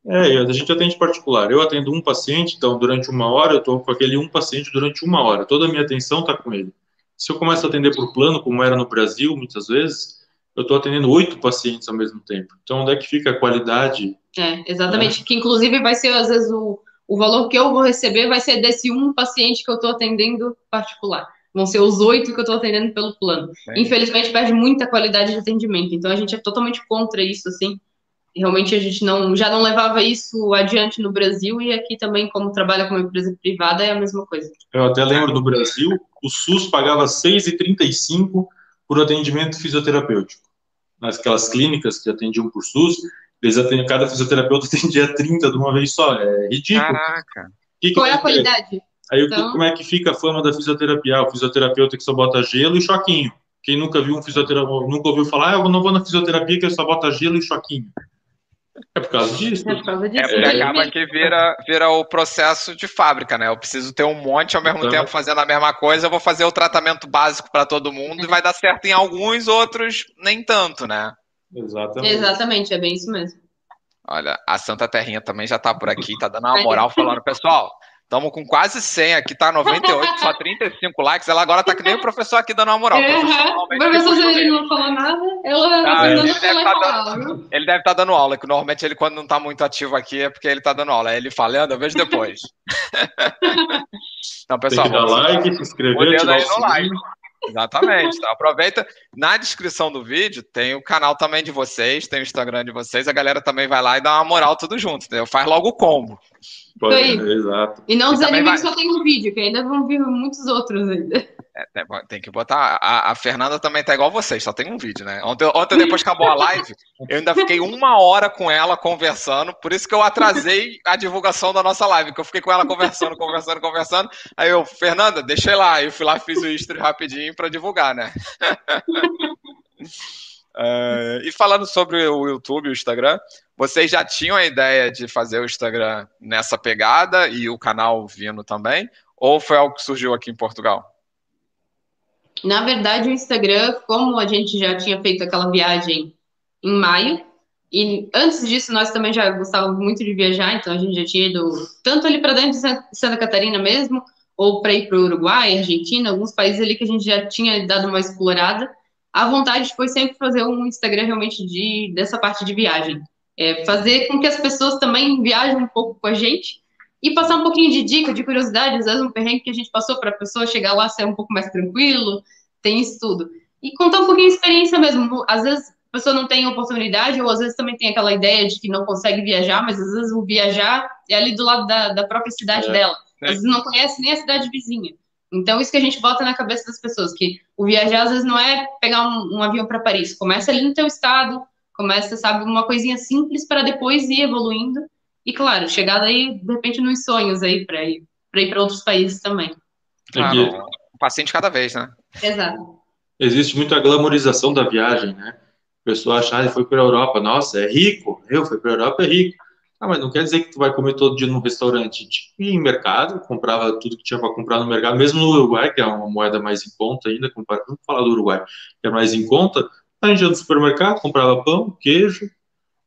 Speaker 3: É, a gente atende particular. Eu atendo um paciente, então durante uma hora eu estou com aquele um paciente durante uma hora. Toda a minha atenção está com ele. Se eu começo a atender por plano, como era no Brasil, muitas vezes, eu estou atendendo oito pacientes ao mesmo tempo. Então, onde é que fica a qualidade?
Speaker 2: É, exatamente. Né? Que inclusive vai ser, às vezes, o, o valor que eu vou receber vai ser desse um paciente que eu estou atendendo particular. Vão ser os oito que eu estou atendendo pelo plano. É. Infelizmente, perde muita qualidade de atendimento. Então, a gente é totalmente contra isso, assim. Realmente, a gente não, já não levava isso adiante no Brasil e aqui também, como trabalha com uma empresa privada, é a mesma coisa.
Speaker 3: Eu até lembro no Brasil, o SUS pagava R$ 6,35 por atendimento fisioterapêutico. Nasquelas clínicas que atendiam por SUS, eles atendiam, cada fisioterapeuta atendia 30 de uma vez só. É ridículo.
Speaker 1: Caraca.
Speaker 2: Que que Qual é a qualidade?
Speaker 3: Aí então... como é que fica a fama da fisioterapia? o fisioterapeuta que só bota gelo e choquinho. Quem nunca viu um fisioterapeuta, nunca ouviu falar, ah, eu não vou na fisioterapia que eu só bota gelo e choquinho. É por causa disso. É por
Speaker 1: causa disso. É porque acaba que vira, vira o processo de fábrica, né? Eu preciso ter um monte ao mesmo então, tempo fazendo a mesma coisa, eu vou fazer o tratamento básico para todo mundo e vai dar certo em alguns, outros nem tanto, né?
Speaker 3: Exatamente.
Speaker 2: Exatamente, é bem isso mesmo.
Speaker 1: Olha, a Santa Terrinha também já tá por aqui, tá dando uma moral falando, pessoal, Estamos com quase 100 aqui, tá 98, só 35 likes. Ela agora tá que nem o professor aqui dando uma moral.
Speaker 2: Uhum. O professor Zeferino não falou nada, ela
Speaker 1: não, ele, deve tá dando, ele deve estar tá dando aula, que normalmente ele, quando não tá muito ativo aqui, é porque ele tá dando aula. Aí ele falando, eu vejo depois.
Speaker 3: então, pessoal, Tem que dar like, se inscrever, ativar o like.
Speaker 1: Exatamente. Então, aproveita. Na descrição do vídeo tem o canal também de vocês, tem o Instagram de vocês. A galera também vai lá e dá uma moral tudo junto, entendeu? Faz logo o combo.
Speaker 3: Pode, é, exato.
Speaker 2: E não desanime vai... que só tem um vídeo, que ainda vão vir muitos outros ainda.
Speaker 1: É, tem que botar. A, a, Fernanda também tá igual vocês, só tem um vídeo, né? Ontem, ontem, depois que acabou a live, eu ainda fiquei uma hora com ela conversando, por isso que eu atrasei a divulgação da nossa live, que eu fiquei com ela conversando, conversando, conversando. Aí eu, Fernanda, deixei lá. Eu fui lá fiz o history rapidinho para divulgar, né? Uh, e falando sobre o YouTube e o Instagram, vocês já tinham a ideia de fazer o Instagram nessa pegada e o canal vindo também? Ou foi algo que surgiu aqui em Portugal?
Speaker 2: Na verdade, o Instagram, como a gente já tinha feito aquela viagem em maio, e antes disso nós também já gostávamos muito de viajar, então a gente já tinha ido tanto ali para dentro de Santa Catarina mesmo, ou para ir para o Uruguai, Argentina, alguns países ali que a gente já tinha dado uma explorada a vontade foi sempre fazer um Instagram realmente de, dessa parte de viagem. É, fazer com que as pessoas também viajem um pouco com a gente e passar um pouquinho de dica, de curiosidade, às vezes um perrengue que a gente passou para a pessoa chegar lá ser um pouco mais tranquilo, tem isso tudo. E contar um pouquinho de experiência mesmo. Às vezes a pessoa não tem oportunidade, ou às vezes também tem aquela ideia de que não consegue viajar, mas às vezes o viajar é ali do lado da, da própria cidade é. dela. Às vezes não conhece nem a cidade vizinha. Então, isso que a gente bota na cabeça das pessoas, que o viajar às vezes não é pegar um, um avião para Paris, começa ali no teu estado, começa, sabe, uma coisinha simples para depois ir evoluindo e, claro, chegar daí, de repente, nos sonhos aí para ir para ir para outros países também.
Speaker 1: Claro, um paciente cada vez, né?
Speaker 2: Exato.
Speaker 3: Existe muita glamorização da viagem, né? A pessoa acha, ah, foi para a Europa, nossa, é rico. Eu fui para a Europa, é rico. Ah, mas não quer dizer que tu vai comer todo dia num restaurante. Tipo, ia em mercado, comprava tudo que tinha para comprar no mercado, mesmo no Uruguai, que é uma moeda mais em conta ainda, comparado, vamos falar do Uruguai, que é mais em conta, a gente ia no supermercado, comprava pão, queijo,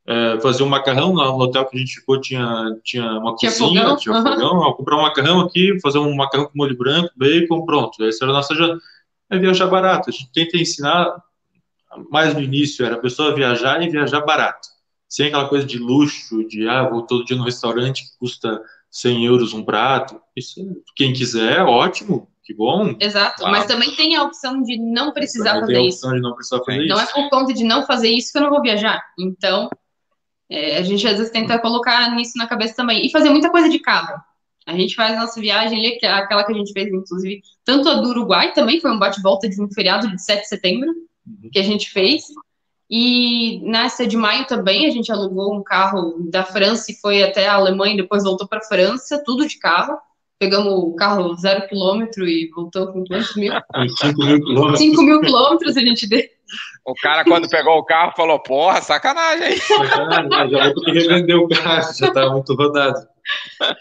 Speaker 3: é, fazia um macarrão, no hotel que a gente ficou tinha, tinha uma tinha cozinha, fogão. tinha fogão, comprar um macarrão aqui, fazer um macarrão com molho branco, bacon, pronto, essa era a nossa janta. É viajar barato, a gente tenta ensinar, mais no início, era a pessoa viajar e viajar barato sem aquela coisa de luxo, de ah, vou todo dia no restaurante que custa 100 euros um prato. Isso, quem quiser, ótimo, que bom.
Speaker 2: Exato, mas também tem a opção de não precisar fazer isso.
Speaker 3: não precisar fazer
Speaker 2: não
Speaker 3: isso.
Speaker 2: é por conta de não fazer isso que eu não vou viajar. Então, é, a gente às vezes tenta colocar nisso na cabeça também. E fazer muita coisa de carro. A gente faz a nossa viagem ali, é aquela que a gente fez, inclusive, tanto a do Uruguai também, foi um bate-volta de um feriado de 7 de setembro, uhum. que a gente fez. E nessa de maio também a gente alugou um carro da França e foi até a Alemanha, depois voltou para a França, tudo de carro. Pegamos o carro zero quilômetro e voltou com quantos mil?
Speaker 3: 5 mil quilômetros.
Speaker 2: 5 mil quilômetros a gente deu.
Speaker 1: O cara, quando pegou o carro, falou: Porra, sacanagem.
Speaker 3: Sacanagem, já vou ter que revender o carro, já tá muito rodado.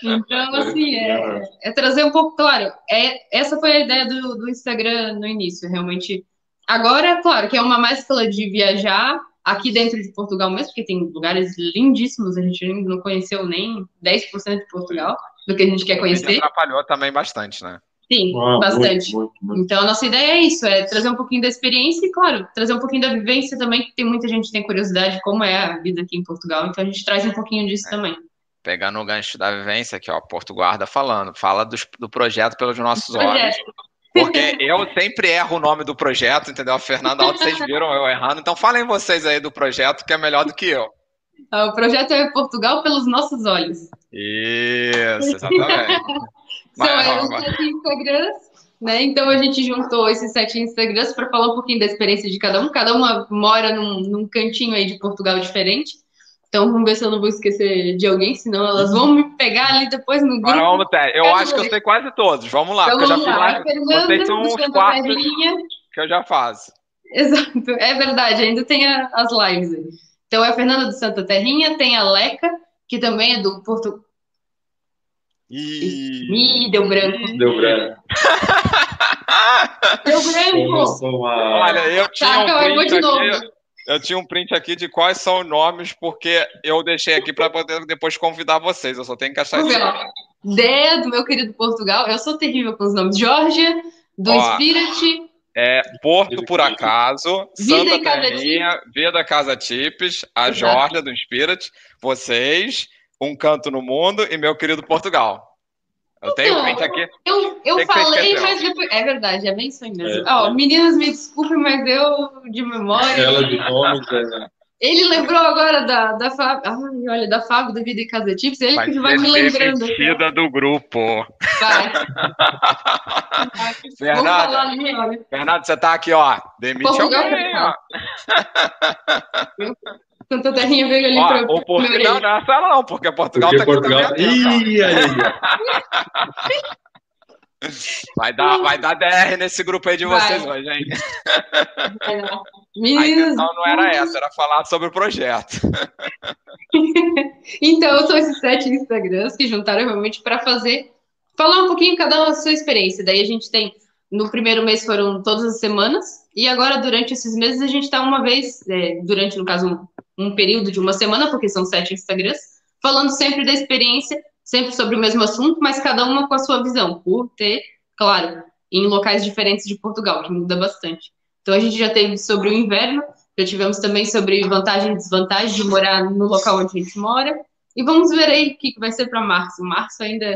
Speaker 2: Então, assim, é, é, trazer um pouco, claro, é, essa foi a ideia do, do Instagram no início, realmente Agora, claro, que é uma mescla de viajar, aqui dentro de Portugal mesmo, porque tem lugares lindíssimos, a gente ainda não conheceu nem 10% de Portugal, do que a gente quer conhecer.
Speaker 1: atrapalhou também bastante, né?
Speaker 2: Sim, ah, bastante. Muito, muito, muito. Então, a nossa ideia é isso, é trazer um pouquinho da experiência e, claro, trazer um pouquinho da vivência também, que tem muita gente que tem curiosidade como é a vida aqui em Portugal, então a gente traz um pouquinho disso é. também.
Speaker 1: Pegando o gancho da vivência aqui, ó, Porto Guarda falando, fala do, do projeto pelos nossos olhos. Porque eu sempre erro o nome do projeto, entendeu? A Fernanda Alto, vocês viram eu errando. Então falem vocês aí do projeto, que é melhor do que eu.
Speaker 2: Ah, o projeto é Portugal pelos nossos olhos.
Speaker 1: Isso, exatamente.
Speaker 2: São é, os sete Instagrams, né? Então a gente juntou esses sete Instagrams para falar um pouquinho da experiência de cada um. Cada uma mora num, num cantinho aí de Portugal diferente. Então vamos ver se eu não vou esquecer de alguém, senão elas vão me pegar ali depois no grupo. Agora
Speaker 1: vamos ter. Eu acho que eu sei quase todos. Vamos lá, então, vamos eu já lá. fiz lá. Vocês são uns quartos que eu já faço.
Speaker 2: Exato, é verdade, ainda tem a, as lives aí. Então é a Fernanda do Santa Terrinha, tem a Leca, que também é do Porto.
Speaker 1: Ih,
Speaker 2: Ih deu branco.
Speaker 3: Deu branco.
Speaker 2: deu branco.
Speaker 1: Olha, eu tinha tá, um print aqui. Eu tinha um print aqui de quais são os nomes, porque eu deixei aqui para poder depois convidar vocês. Eu só tenho que achar isso.
Speaker 2: D do meu querido Portugal. Eu sou terrível com os nomes. Georgia, do Ó, Spirit.
Speaker 1: É Porto por acaso, Vida Santa Terrinha, Vida Casa Tips, a Georgia do Spirit, vocês, Um Canto no Mundo e meu querido Portugal. Eu tenho então, print aqui.
Speaker 2: Eu, eu falei, mas depois. É verdade, é bem isso aí mesmo. É. Oh, meninas, me desculpem, mas eu, de memória.
Speaker 3: Ela de nomes, é.
Speaker 2: Ele lembrou agora da, da Fábio. Ai, olha, da Fábio da Vida e Casa Tips. Ele vai que vai me lembrando.
Speaker 1: Aqui. do grupo. Vai. Fernando, ali, Fernando, você tá aqui, ó. Demite alguém, ó.
Speaker 2: Santa Terrinha veio ali para
Speaker 1: o Portugal não é essa não, porque Portugal porque tá Portugal... aqui também. Ih, aí, Vai dar, vai dar DR nesse grupo aí de vocês vai. hoje, hein? A intenção não era essa, era falar sobre o projeto.
Speaker 2: então, são esses sete Instagrams que juntaram realmente para fazer, falar um pouquinho cada um da sua experiência. Daí a gente tem, no primeiro mês foram todas as semanas, e agora durante esses meses a gente está uma vez, é, durante, no caso, um período de uma semana, porque são sete Instagrams, falando sempre da experiência, sempre sobre o mesmo assunto, mas cada uma com a sua visão, por ter, claro, em locais diferentes de Portugal, que muda bastante. Então a gente já teve sobre o inverno, já tivemos também sobre vantagem e desvantagem de morar no local onde a gente mora, e vamos ver aí o que, vai ser para março. Março ainda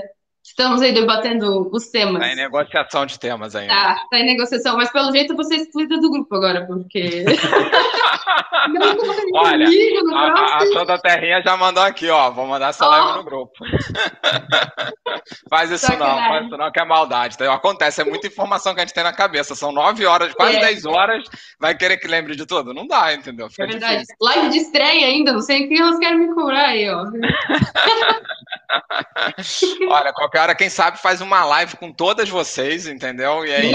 Speaker 2: Estamos aí debatendo os temas.
Speaker 1: Está em negociação de temas ainda.
Speaker 2: Tá, tá em negociação, mas pelo jeito você é excluída do grupo agora, porque.
Speaker 1: Olha, a, a Santa Terrinha já mandou aqui, ó. Vou mandar essa oh. live no grupo. faz isso não, faz isso não, que é maldade. Então, acontece, é muita informação que a gente tem na cabeça. São nove horas, quase é. dez horas. Vai querer que lembre de tudo? Não dá, entendeu?
Speaker 2: Fica é verdade. Difícil. Live de estreia ainda, não sei o que elas querem me cobrar aí, ó.
Speaker 1: Olha, qualquer hora, quem sabe, faz uma live com todas vocês, entendeu? E aí.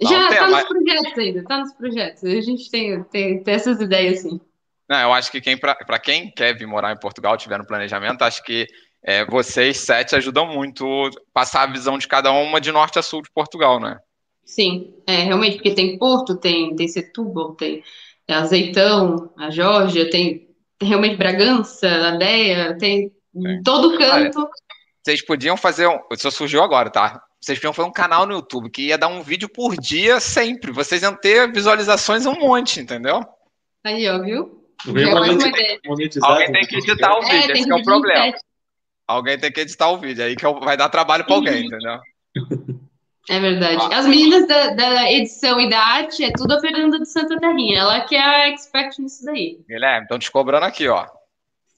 Speaker 2: Já tá nos projetos ainda, tá nos projetos. A gente tem, tem, tem essas ideias, sim.
Speaker 1: Não, eu acho que quem, para quem quer vir morar em Portugal, tiver no planejamento, acho que é, vocês sete ajudam muito passar a visão de cada uma de norte a sul de Portugal, né?
Speaker 2: Sim, é, realmente, porque tem Porto, tem, tem Setúbal, tem Azeitão, a Geórgia, tem realmente Bragança, a Deia, tem Sim. todo canto. Olha,
Speaker 1: vocês podiam fazer um. Isso surgiu agora, tá? Vocês podiam fazer um canal no YouTube que ia dar um vídeo por dia sempre. Vocês iam ter visualizações um monte, entendeu?
Speaker 2: Aí, ó, viu?
Speaker 1: Alguém tem que editar o é, vídeo, é, esse é o problema. Alguém tem que editar o vídeo, aí que vai dar trabalho para alguém, entendeu?
Speaker 2: É verdade. As meninas da, da, edição e da arte é tudo a Fernanda de Santa Terrinha. Ela que é a expert nisso daí.
Speaker 1: Guilherme, estão te cobrando aqui, ó.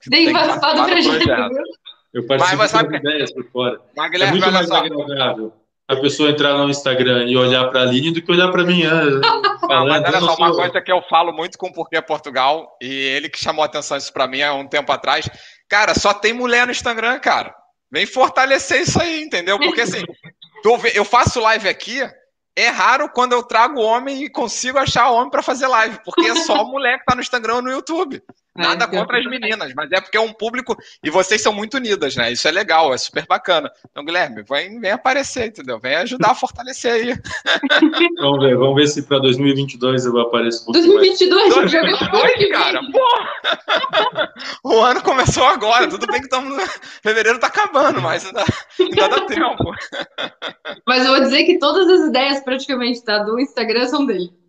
Speaker 2: Tem participar do projeto, projeto.
Speaker 3: Eu participo mas, mas, ideias por fora. Mas, é muito mais agradável a pessoa entrar no Instagram e olhar para a Aline do que olhar para mim.
Speaker 1: Não, mas olha só, uma coisa que eu falo muito com o Porquê Portugal, e ele que chamou a atenção isso para mim há um tempo atrás. Cara, só tem mulher no Instagram, cara. Vem fortalecer isso aí, entendeu? Porque assim, eu faço live aqui, é raro quando eu trago homem e consigo achar homem para fazer live, porque é só mulher que tá no Instagram ou no YouTube. Nada é, contra as meninas, mas é porque é um público. E vocês são muito unidas, né? Isso é legal, é super bacana. Então, Guilherme, vem, vem aparecer, entendeu? Vem ajudar a fortalecer aí.
Speaker 3: vamos ver, vamos ver se para 2022 eu apareço.
Speaker 2: Um 2022?
Speaker 1: 2022, cara? Porra! o ano começou agora. Tudo bem que estamos. Fevereiro tá acabando, mas ainda, ainda dá tempo.
Speaker 2: mas eu vou dizer que todas as ideias, praticamente, tá, do Instagram são dele.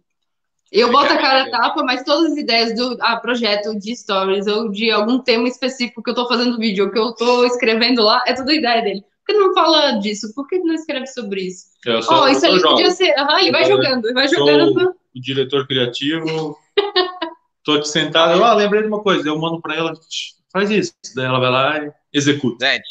Speaker 2: Eu boto a cara a tapa, mas todas as ideias do ah, projeto de stories ou de algum tema específico que eu tô fazendo vídeo ou que eu tô escrevendo lá, é tudo ideia dele. Por que não fala disso? Por que não escreve sobre isso?
Speaker 3: Eu só,
Speaker 2: oh, isso ali podia ser. Ah, ele vai jogando, ele vai jogando.
Speaker 3: O diretor criativo. tô aqui sentado, ah, lembrei de uma coisa, eu mando pra ela, faz isso. Daí ela vai lá e executa.
Speaker 1: Gente,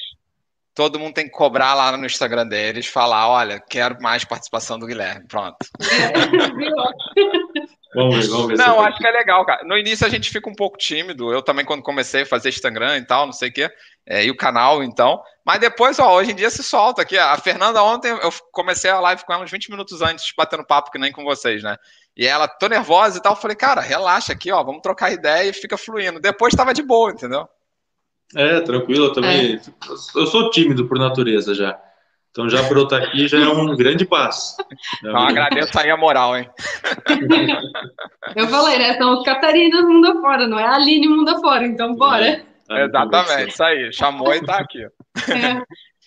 Speaker 1: todo mundo tem que cobrar lá no Instagram deles, falar, olha, quero mais participação do Guilherme. Pronto.
Speaker 3: Vamos ver, vamos ver.
Speaker 1: Não, acho que é legal, cara. No início a gente fica um pouco tímido. Eu também, quando comecei a fazer Instagram e tal, não sei o quê, é, e o canal, então. Mas depois, ó, hoje em dia se solta aqui. A Fernanda ontem, eu comecei a live com ela uns 20 minutos antes, batendo papo, que nem com vocês, né? E ela, tô nervosa e tal. Eu falei, cara, relaxa aqui, ó, vamos trocar ideia e fica fluindo. Depois tava de boa, entendeu?
Speaker 3: É, tranquilo, eu também. É. Eu sou tímido por natureza já. Então já brotar aqui já é um grande passo.
Speaker 1: Então agradeço aí a moral, hein?
Speaker 2: Eu falei, né? São os Catarinas mundo afora, não é a Aline mundo afora, então bora.
Speaker 1: É, Exatamente, isso aí. Chamou e tá aqui. É.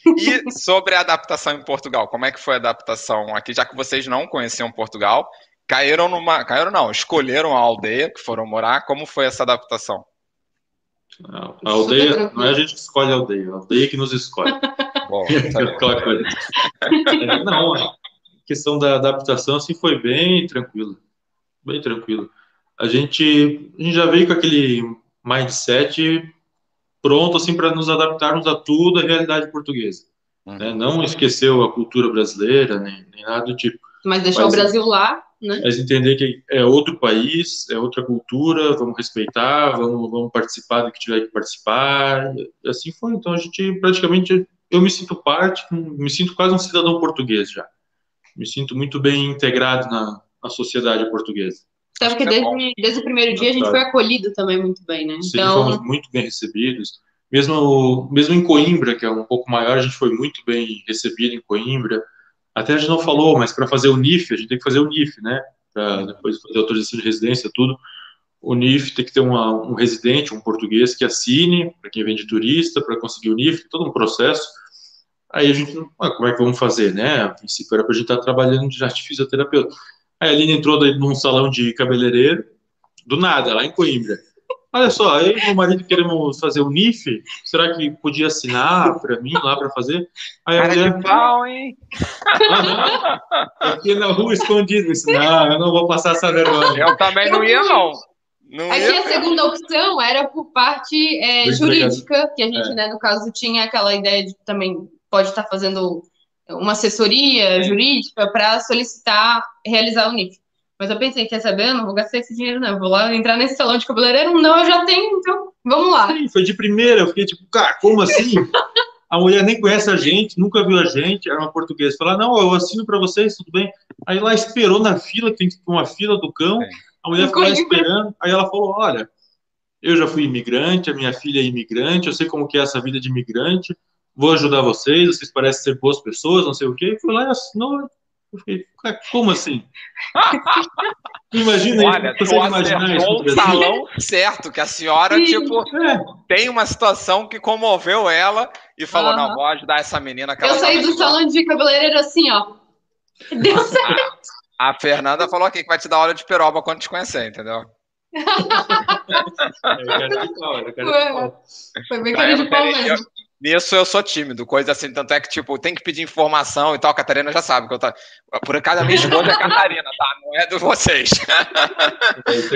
Speaker 1: E sobre a adaptação em Portugal, como é que foi a adaptação aqui, já que vocês não conheciam Portugal, caíram numa, caíram não, escolheram a aldeia que foram morar, como foi essa adaptação?
Speaker 3: A aldeia, não é a gente que escolhe a aldeia, a aldeia que nos escolhe. Bom, é, não, a questão da adaptação assim foi bem tranquilo, bem tranquilo. A gente, a gente já veio com aquele mindset pronto assim para nos adaptarmos a tudo a realidade portuguesa. Uhum. Né? Não esqueceu a cultura brasileira nem, nem nada do tipo.
Speaker 2: Mas deixar Mas, o Brasil lá né?
Speaker 3: Mas entender que é outro país, é outra cultura, vamos respeitar, vamos, vamos participar do que tiver que participar. E assim foi. Então a gente praticamente, eu me sinto parte, me sinto quase um cidadão português já. Me sinto muito bem integrado na, na sociedade portuguesa.
Speaker 2: Sabe que desde, desde o primeiro dia a gente foi acolhido também muito bem, né?
Speaker 3: Sim, então... fomos muito bem recebidos. Mesmo, mesmo em Coimbra, que é um pouco maior, a gente foi muito bem recebido em Coimbra. Até a gente não falou, mas para fazer o NIF, a gente tem que fazer o NIF, né? Para depois fazer autorização de residência, tudo. O NIF tem que ter uma, um residente, um português que assine, para quem vem de turista, para conseguir o NIF, todo um processo. Aí a gente, ah, como é que vamos fazer, né? A princípio era para a gente estar tá trabalhando de arte fisioterapeuta. Aí a Aline entrou num salão de cabeleireiro, do nada, lá em Coimbra. Olha só, eu e meu marido queremos fazer o NIF, será que podia assinar para mim lá para fazer?
Speaker 1: Aí Cara mulher, de pau, hein?
Speaker 3: aqui na rua escondido, disse, não, eu não vou passar essa vergonha.
Speaker 1: Eu também não ia, não. não
Speaker 2: Aqui ia... a segunda opção era por parte é, jurídica, que a gente, é. né, no caso, tinha aquela ideia de também pode estar fazendo uma assessoria jurídica para solicitar realizar o NIF. Mas eu pensei, quer saber? Eu não vou gastar esse dinheiro, não. Eu vou lá entrar nesse salão de cabeleireiro. Não, eu já tenho, então vamos lá.
Speaker 3: Sim, foi de primeira. Eu fiquei tipo, cara, como assim? a mulher nem conhece a gente, nunca viu a gente, era uma portuguesa. Falar, não, eu assino para vocês, tudo bem. Aí lá esperou na fila, que tem uma fila do cão. A mulher ficou lá esperando. Aí ela falou, olha, eu já fui imigrante, a minha filha é imigrante, eu sei como que é essa vida de imigrante, vou ajudar vocês, vocês parecem ser boas pessoas, não sei o quê. E foi lá e assinou eu fiquei, como assim?
Speaker 1: Imagina Olha, isso, você imaginar isso. o salão certo, que a senhora, Sim, tipo, é. tem uma situação que comoveu ela e falou, uhum. não, vou ajudar essa menina.
Speaker 2: eu saí do salão de cabeleireiro assim, ó. Deu certo.
Speaker 1: A, a Fernanda falou aqui que vai te dar hora de peroba quando te conhecer, entendeu?
Speaker 2: Foi bem cara de pau mesmo.
Speaker 1: Nisso eu sou tímido, coisa assim, tanto é que, tipo, tem que pedir informação e tal, a Catarina já sabe que eu tô... Por acaso a minha esposa é a Catarina, tá? Não é de vocês.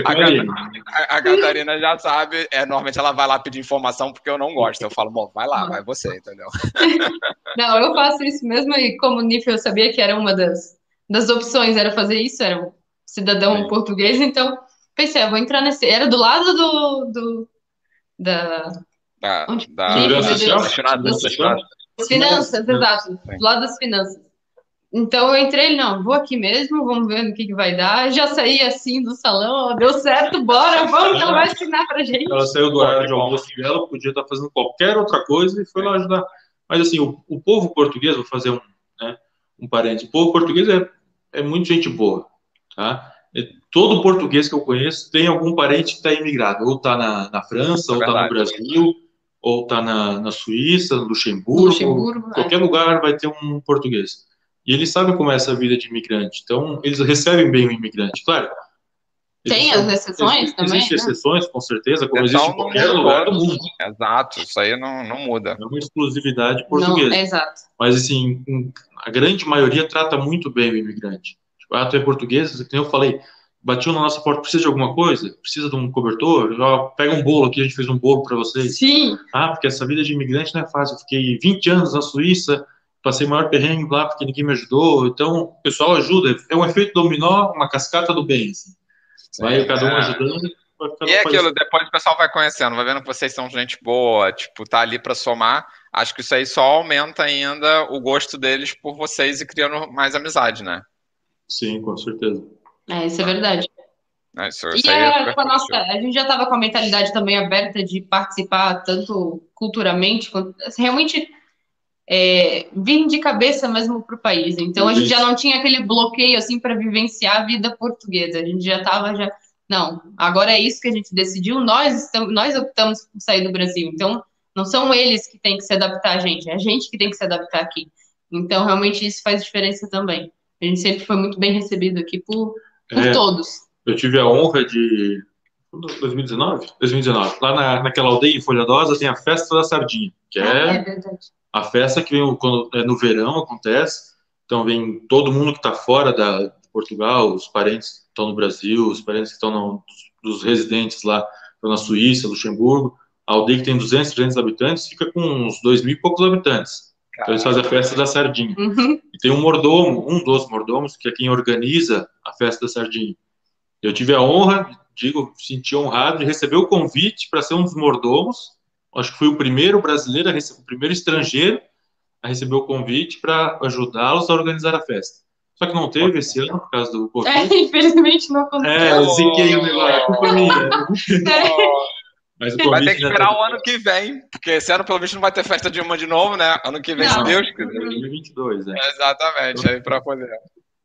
Speaker 1: a, Catarina, a, a, Catarina já sabe, é, normalmente ela vai lá pedir informação porque eu não gosto. Eu falo, bom, vai lá, vai você, entendeu?
Speaker 2: Não, eu faço isso mesmo e como NIF eu sabia que era uma das, das opções, era fazer isso, era um cidadão Sim. português, então pensei, eu vou entrar nesse... Era do lado do... do da
Speaker 1: da, da,
Speaker 2: finanças, finanças, exato. Do lado das finanças. Então eu entrei, não, vou aqui mesmo, vamos ver no que, que vai dar. Já saí assim do salão, ó, deu certo, bora, vamos, que ela vai ensinar pra gente.
Speaker 3: Ela saiu do horário de almoço dela, podia estar fazendo qualquer outra coisa e foi lá ajudar. Mas assim, o, o povo português, vou fazer um, né, um parênteses, o povo português é, é muito gente boa, tá? todo português que eu conheço tem algum parente que está imigrado, ou está na, na, França, é ou está no Brasil, ou está na, na, Suíça, no Luxemburgo, Luxemburgo qualquer é. lugar vai ter um português. E eles sabem como é essa vida de imigrante, então eles recebem bem o imigrante, claro.
Speaker 2: Tem as exceções existe, também.
Speaker 3: Existem né? exceções, com certeza, como existe em qualquer lugar do mundo.
Speaker 1: Exato, isso aí não, não muda.
Speaker 3: É uma exclusividade portuguesa. Não,
Speaker 2: exato.
Speaker 3: Mas, assim, a grande maioria trata muito bem o imigrante. Tipo, ah, tu é português? Como eu falei, batiu na nossa porta, precisa de alguma coisa? Precisa de um cobertor? Pega um bolo aqui, a gente fez um bolo para vocês.
Speaker 2: Sim.
Speaker 3: Ah, porque essa vida de imigrante não é fácil. Eu fiquei 20 anos na Suíça, passei maior perrengue lá porque ninguém me ajudou. Então, o pessoal ajuda. É um efeito dominó, uma cascata do bem. Assim. Vai cada um é. ajudando.
Speaker 1: E é aquilo, depois o pessoal vai conhecendo, vai vendo que vocês são gente boa, tipo, tá ali para somar. Acho que isso aí só aumenta ainda o gosto deles por vocês e criando mais amizade, né?
Speaker 3: Sim, com certeza.
Speaker 2: É, isso é verdade.
Speaker 1: É, isso,
Speaker 2: isso e é, a, nossa, a gente já estava com a mentalidade também aberta de participar tanto culturalmente quanto realmente é, vir de cabeça mesmo para o país. Então a gente já não tinha aquele bloqueio assim para vivenciar a vida portuguesa. A gente já estava já não. Agora é isso que a gente decidiu. Nós estamos, nós optamos por sair do Brasil. Então não são eles que têm que se adaptar a gente, é a gente que tem que se adaptar aqui. Então realmente isso faz diferença também. A gente sempre foi muito bem recebido aqui por, por é, todos.
Speaker 3: Eu tive a honra de 2019? 2019. Lá na, naquela aldeia em Folhadosa tem a festa da sardinha, que é, ah, é a festa que vem quando é no verão acontece. Então vem todo mundo que está fora da, de Portugal, os parentes que estão no Brasil, os parentes que estão no, dos, dos residentes lá, estão na Suíça, Luxemburgo. A aldeia que tem 200, 300 habitantes fica com uns 2 mil e poucos habitantes. Então eles fazem a festa da sardinha. Uhum. E tem um mordomo, um dos mordomos, que é quem organiza a festa da sardinha. Eu tive a honra, digo, senti honrado de receber o convite para ser um dos mordomos. Acho que fui o primeiro brasileiro, receber, o primeiro estrangeiro a receber o convite para ajudá-los a organizar a festa. Só que não teve esse ano por causa do
Speaker 2: Covid. É, infelizmente não aconteceu.
Speaker 3: É, eu ziquei o negócio, a culpa é minha.
Speaker 1: É. Mas o vai ter que esperar tá... o ano que vem, porque esse ano, pelo visto, não vai ter festa de uma de novo, né? Ano que vem, não. se Deus quiser.
Speaker 3: 2022, é.
Speaker 1: Exatamente, aí para poder.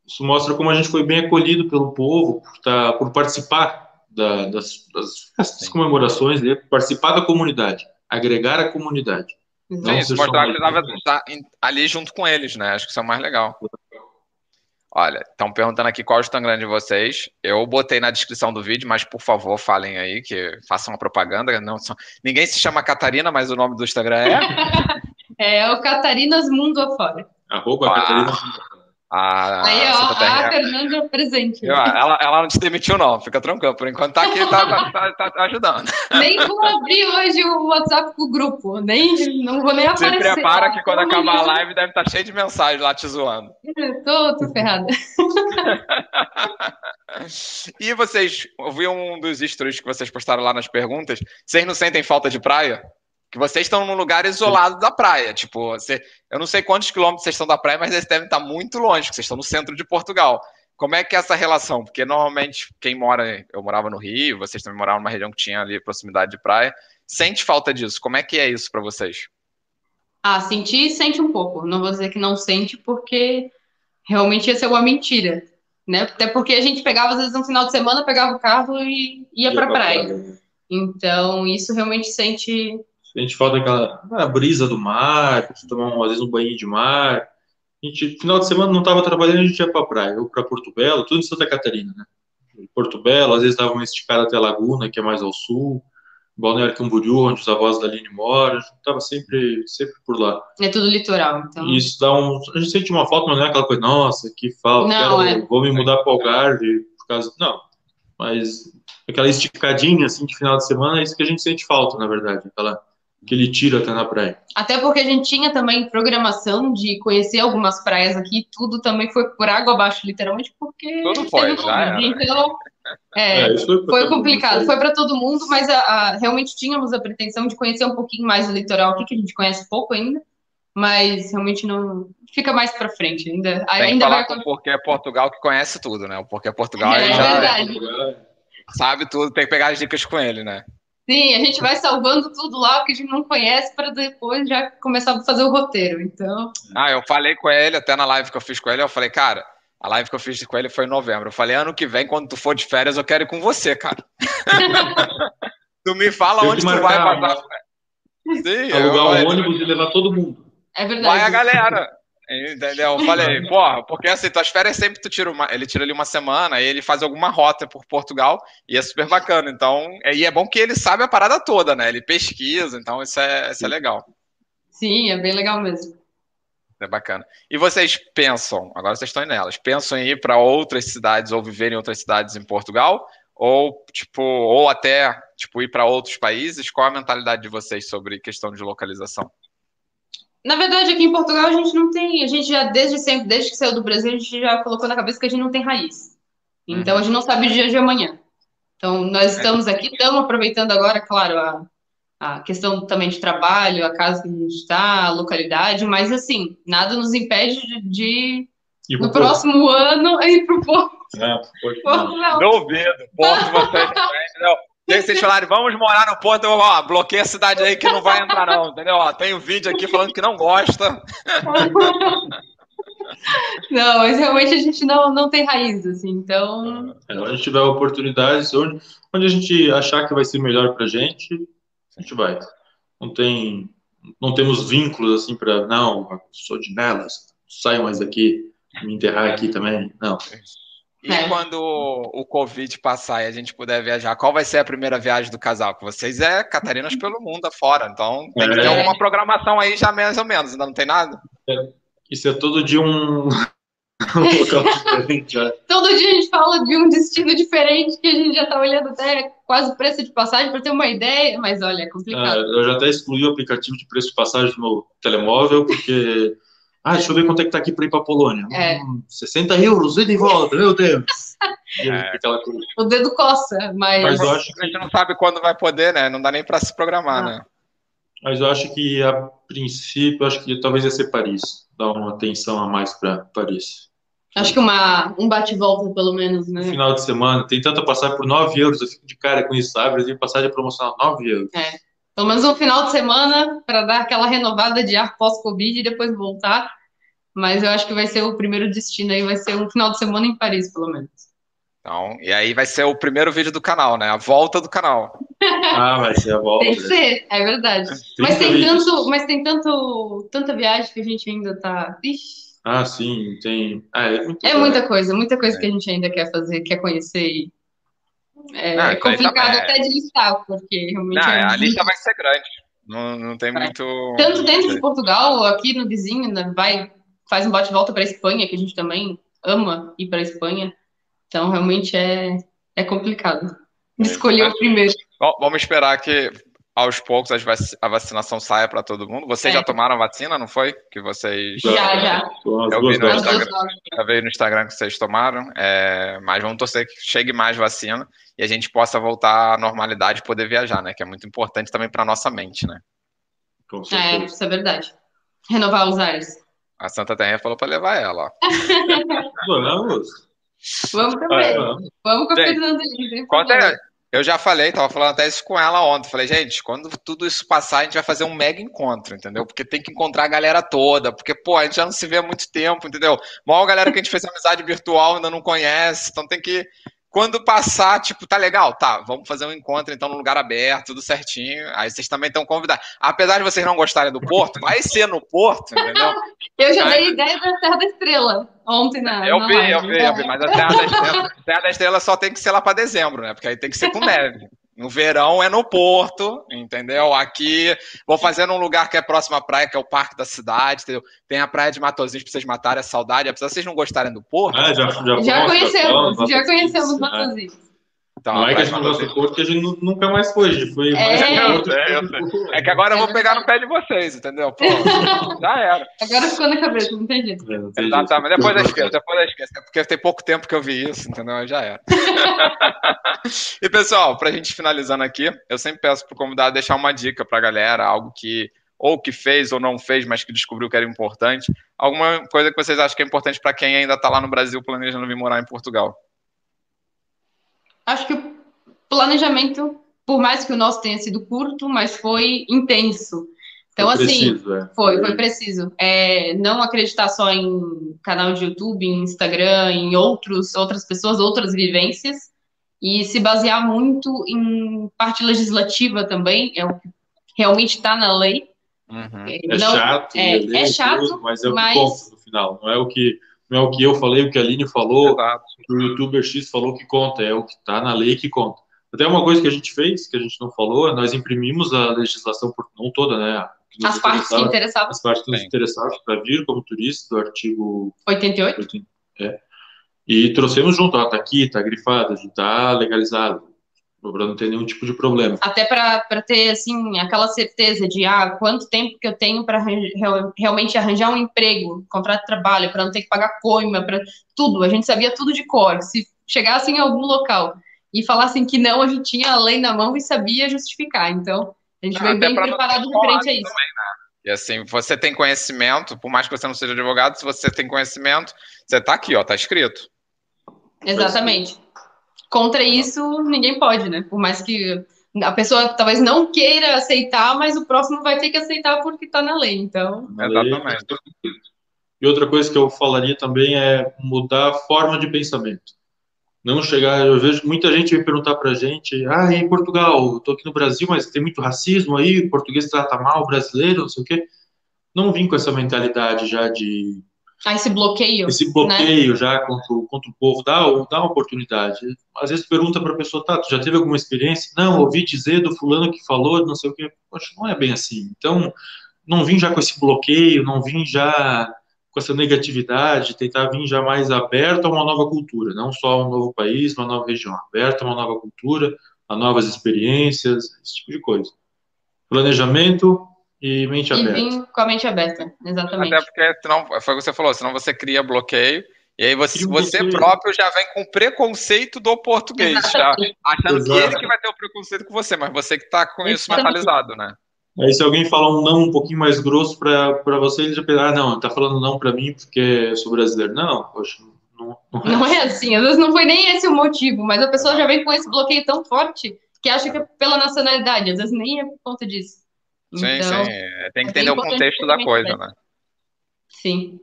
Speaker 3: Isso mostra como a gente foi bem acolhido pelo povo, por, tá, por participar da, das, das comemorações, né? participar da comunidade, agregar a comunidade.
Speaker 1: Sim, isso mostrar que estava ali junto com eles, né? Acho que isso é o mais legal. Olha, estão perguntando aqui qual é o Instagram de vocês. Eu botei na descrição do vídeo, mas por favor falem aí, que façam uma propaganda. Não são... Ninguém se chama Catarina, mas o nome do Instagram é?
Speaker 2: é o Catarinas Mundo Afora.
Speaker 3: Arroba ah. Catarinas Mundo
Speaker 2: a, Aí, ó, a Fernanda presente.
Speaker 1: ela, ela não te demitiu, não. Fica tranquilo. Por enquanto tá aqui, tá, tá, tá, tá, ajudando.
Speaker 2: Nem vou abrir hoje o WhatsApp pro grupo. Nem, não vou nem aparecer.
Speaker 1: Se prepara que quando acabar a live deve estar tá cheio de mensagens lá te zoando.
Speaker 2: tô, tô ferrada.
Speaker 1: e vocês, eu vi um dos stories que vocês postaram lá nas perguntas. Vocês não sentem falta de praia? Que vocês estão num lugar isolado da praia. Tipo, você, eu não sei quantos quilômetros vocês estão da praia, mas eles devem estar muito longe, porque vocês estão no centro de Portugal. Como é que é essa relação? Porque normalmente quem mora, eu morava no Rio, vocês também moravam numa região que tinha ali proximidade de praia, sente falta disso. Como é que é isso para vocês?
Speaker 2: Ah, sentir sente um pouco. Não vou dizer que não sente, porque realmente ia ser uma mentira, né? Até porque a gente pegava às vezes no final de semana, pegava o carro e ia para praia. praia. Então isso realmente sente
Speaker 3: a gente falta aquela brisa do mar, tomar às vezes um banho de mar. A gente, final de semana não estava trabalhando, a gente ia para a praia, ou para Porto Belo, tudo em Santa Catarina, né? Porto Belo, às vezes dava uma esticada até a Laguna, que é mais ao sul, Balneário Camboriú, onde os avós da Aline moram, a gente estava sempre, sempre por lá.
Speaker 2: É tudo litoral, então.
Speaker 3: Isso dá um. A gente sente uma falta, mas não é aquela coisa, nossa, que falta, não, quero, é. vou me mudar para o Algarve por causa. Não, mas aquela esticadinha assim de final de semana é isso que a gente sente falta, na verdade. Aquela que ele tira até na praia.
Speaker 2: Até porque a gente tinha também programação de conhecer algumas praias aqui, tudo também foi por água abaixo, literalmente, porque.
Speaker 1: Tudo foi, já era.
Speaker 2: Então, é, é, foi, foi complicado, mundo. foi para todo mundo, mas a, a, realmente tínhamos a pretensão de conhecer um pouquinho mais o litoral aqui, que a gente conhece pouco ainda. mas realmente não fica mais para frente ainda.
Speaker 1: Tem
Speaker 2: ainda
Speaker 1: que falar vai... com o Porquê Portugal que conhece tudo, né? O Porquê Portugal é, já verdade. sabe tudo, tem que pegar as dicas com ele, né?
Speaker 2: Sim, a gente vai salvando tudo lá que a gente não conhece para depois já começar a fazer o roteiro. Então.
Speaker 1: Ah, eu falei com ele até na live que eu fiz com ele, eu falei, cara, a live que eu fiz com ele foi em novembro. Eu falei, ano que vem, quando tu for de férias, eu quero ir com você, cara. tu me fala onde tu vai passar.
Speaker 3: Sim, Alugar um ônibus e levar todo mundo.
Speaker 2: É verdade.
Speaker 1: Vai a galera. Entendeu? Eu falei, porra, porque assim, tuas férias sempre tu tira uma. Ele tira ali uma semana, aí ele faz alguma rota por Portugal e é super bacana. Então, é, e é bom que ele sabe a parada toda, né? Ele pesquisa, então isso é, isso é legal.
Speaker 2: Sim, é bem legal mesmo.
Speaker 1: É bacana. E vocês pensam, agora vocês estão nelas, pensam em ir para outras cidades ou viver em outras cidades em Portugal? Ou, tipo, ou até tipo, ir para outros países? Qual a mentalidade de vocês sobre questão de localização?
Speaker 2: Na verdade, aqui em Portugal a gente não tem, a gente já desde sempre, desde que saiu do Brasil, a gente já colocou na cabeça que a gente não tem raiz. Então uhum. a gente não sabe o dia de amanhã. Então nós estamos aqui, estamos aproveitando agora, claro, a, a questão também de trabalho, a casa que a gente está, a localidade, mas assim, nada nos impede de, de no próximo ano ir para o Porto. É,
Speaker 1: Porto não. Duvido, Porto vocês não. Aí vocês falaram, vamos morar no Porto, eu, ó, bloqueia a cidade aí que não vai entrar não, entendeu? Ó, tem um vídeo aqui falando que não gosta.
Speaker 2: Não, mas realmente a gente não, não tem raiz, assim, então...
Speaker 3: É, onde a gente tiver oportunidades, onde, onde a gente achar que vai ser melhor pra gente, a gente vai. Não tem... Não temos vínculos, assim, para não, sou de Nelas, saio mais daqui, me enterrar aqui também, não.
Speaker 1: E é. quando o Covid passar e a gente puder viajar, qual vai ser a primeira viagem do casal? Com vocês é Catarinas pelo mundo afora, então tem que ter é. alguma programação aí já mais ou menos, ainda não tem nada?
Speaker 3: É. Isso é todo dia um, um local diferente.
Speaker 2: É. todo dia a gente fala de um destino diferente que a gente já está olhando até quase o preço de passagem para ter uma ideia, mas olha, é complicado. É,
Speaker 3: eu já até excluí o aplicativo de preço de passagem no meu telemóvel, porque ah, deixa eu ver quanto é que tá aqui para ir para Polônia. É. Hum, 60 euros, ida e volta, meu Deus.
Speaker 2: É. O dedo coça, mas. Mas
Speaker 1: eu acho que... A gente não sabe quando vai poder, né? Não dá nem para se programar, ah. né?
Speaker 3: Mas eu acho que, a princípio, acho que talvez ia ser Paris. Dar uma atenção a mais para Paris.
Speaker 2: Acho que uma, um bate-volta, pelo menos, né?
Speaker 3: Final de semana. Tem tanta passagem por 9 euros. Eu fico de cara com isso, sabe? Eu passagem promocional 9 euros.
Speaker 2: É. Pelo menos um final de semana para dar aquela renovada de ar pós-Covid e depois voltar. Mas eu acho que vai ser o primeiro destino aí, vai ser um final de semana em Paris, pelo menos.
Speaker 1: Então, e aí vai ser o primeiro vídeo do canal, né? A volta do canal.
Speaker 3: ah, vai ser a volta.
Speaker 2: Tem que ser, é verdade. Mas tem tanto, mas tem tanto, tanta viagem que a gente ainda tá. Ixi.
Speaker 3: Ah, sim, tem. Ah,
Speaker 2: é, é muita coisa, muita coisa é. que a gente ainda quer fazer, quer conhecer e é, não, é complicado até de listar, porque realmente. Não,
Speaker 1: é a lista vai ser grande. Não, não tem é. muito.
Speaker 2: Tanto dentro de Portugal, aqui no vizinho, né, vai, faz um bate-volta para a Espanha, que a gente também ama ir para a Espanha. Então, realmente é, é complicado escolher o primeiro.
Speaker 1: Bom, vamos esperar que aos poucos a vacinação saia para todo mundo. Vocês é. já tomaram vacina, não foi? Que vocês.
Speaker 2: Já, já.
Speaker 1: Eu vi no Instagram, eu vi no Instagram que vocês tomaram. É... Mas vamos torcer que chegue mais vacina e a gente possa voltar à normalidade e poder viajar, né? Que é muito importante também para nossa mente, né?
Speaker 2: É, isso é verdade. Renovar os ares.
Speaker 1: A Santa Terra falou para levar ela.
Speaker 3: Vamos.
Speaker 2: Vamos também. Vamos, vamos com a Fernanda.
Speaker 1: Eu já falei, tava falando até isso com ela ontem. Falei, gente, quando tudo isso passar, a gente vai fazer um mega encontro, entendeu? Porque tem que encontrar a galera toda. Porque, pô, a gente já não se vê há muito tempo, entendeu? Maior galera que a gente fez amizade virtual ainda não conhece. Então tem que quando passar, tipo, tá legal, tá, vamos fazer um encontro então no lugar aberto, tudo certinho. Aí vocês também estão convidados. Apesar de vocês não gostarem do Porto, vai ser no Porto, entendeu?
Speaker 2: eu já dei ideia da Terra da Estrela ontem na.
Speaker 1: Eu na vi, live, eu vi, eu vi, mas a Terra da Estrela, a Terra da Estrela só tem que ser lá para dezembro, né? Porque aí tem que ser com neve. No verão é no Porto, entendeu? Aqui, vou fazer num lugar que é próximo à praia, que é o Parque da Cidade, entendeu? Tem a Praia de Matozinhos pra vocês matarem a saudade. Apesar de vocês não gostarem do Porto.
Speaker 2: Ah, já, já, já conhecemos, já conhecemos Matozinhos.
Speaker 3: Então, não é que a gente não gosta do Porto, que a gente nunca mais foi. A gente foi mais é,
Speaker 1: Porto, é, é, é, que agora eu vou pegar no pé de vocês, entendeu? Pô, já era.
Speaker 2: Agora ficou na cabeça, não tem jeito. É,
Speaker 1: Exatamente. Depois eu esqueço, depois eu esqueço. É porque tem pouco tempo que eu vi isso, entendeu? Já era. e pessoal, pra gente finalizando aqui, eu sempre peço pro convidado deixar uma dica pra galera, algo que ou que fez ou não fez, mas que descobriu que era importante? Alguma coisa que vocês acham que é importante para quem ainda está lá no Brasil planejando vir morar em Portugal?
Speaker 2: Acho que o planejamento, por mais que o nosso tenha sido curto, mas foi intenso. Então, foi assim, preciso, é. foi, foi preciso. É, não acreditar só em canal de YouTube, em Instagram, em outros, outras pessoas, outras vivências, e se basear muito em parte legislativa também, é o que realmente está na lei.
Speaker 3: Uhum. É, é, chato, é, é chato, tudo, mas é o que conta no final, não é o que não é o que eu falei, o que a Aline falou, Exato. o youtuber X falou que conta, é o que está na lei que conta. Até uma coisa que a gente fez, que a gente não falou, nós imprimimos a legislação, por, não toda, né?
Speaker 2: As partes que interessavam.
Speaker 3: As partes que nos interessavam para vir como turista, do artigo
Speaker 2: 88.
Speaker 3: É. E trouxemos junto, ó, tá aqui, tá grifado, tá legalizado, para não ter nenhum tipo de problema.
Speaker 2: Até para ter, assim, aquela certeza de, ah, quanto tempo que eu tenho para realmente arranjar um emprego, contrato de trabalho, para não ter que pagar coima, para tudo. A gente sabia tudo de cor. Se chegasse em algum local e falassem que não, a gente tinha a lei na mão e sabia justificar. Então, a gente ah, veio bem preparado referente a isso. Também, né?
Speaker 1: E assim, você tem conhecimento, por mais que você não seja advogado, se você tem conhecimento, você está aqui, ó, tá escrito.
Speaker 2: Exatamente. Contra isso, ninguém pode, né? Por mais que a pessoa talvez não queira aceitar, mas o próximo vai ter que aceitar porque está na lei, então.
Speaker 1: Exatamente.
Speaker 3: E outra coisa que eu falaria também é mudar a forma de pensamento. Não chegar, eu vejo muita gente me perguntar pra gente, ah, em Portugal, eu tô aqui no Brasil, mas tem muito racismo aí, o português trata mal o brasileiro, não sei o quê. Não vim com essa mentalidade já de
Speaker 2: ah, esse bloqueio.
Speaker 3: Esse bloqueio né? já contra o, contra o povo, dá, dá uma oportunidade. Às vezes pergunta para a pessoa, tá, tu já teve alguma experiência? Não, ouvi dizer do fulano que falou, não sei o quê. Poxa, não é bem assim. Então, não vim já com esse bloqueio, não vim já com essa negatividade, tentar vir já mais aberto a uma nova cultura, não só a um novo país, uma nova região, aberto a uma nova cultura, a novas experiências, esse tipo de coisa. Planejamento, e mente aberta. E vim
Speaker 2: com a mente aberta, exatamente.
Speaker 1: Até porque, senão, foi o que você falou, senão você cria bloqueio, e aí você, você próprio já vem com preconceito do português, já, achando Exato. que ele que vai ter o preconceito com você, mas você que está com isso mentalizado, né?
Speaker 3: Aí se alguém falar um não um pouquinho mais grosso para você, ele já pensa, ah, não, tá falando não para mim porque eu sou brasileiro. Não, poxa,
Speaker 2: não, não, é. não é assim. Às vezes não foi nem esse o motivo, mas a pessoa já vem com esse bloqueio tão forte que acha que é pela nacionalidade, às vezes nem é por conta disso.
Speaker 1: Sim, então, sim. É, tem que é entender o contexto da coisa, né?
Speaker 2: Sim.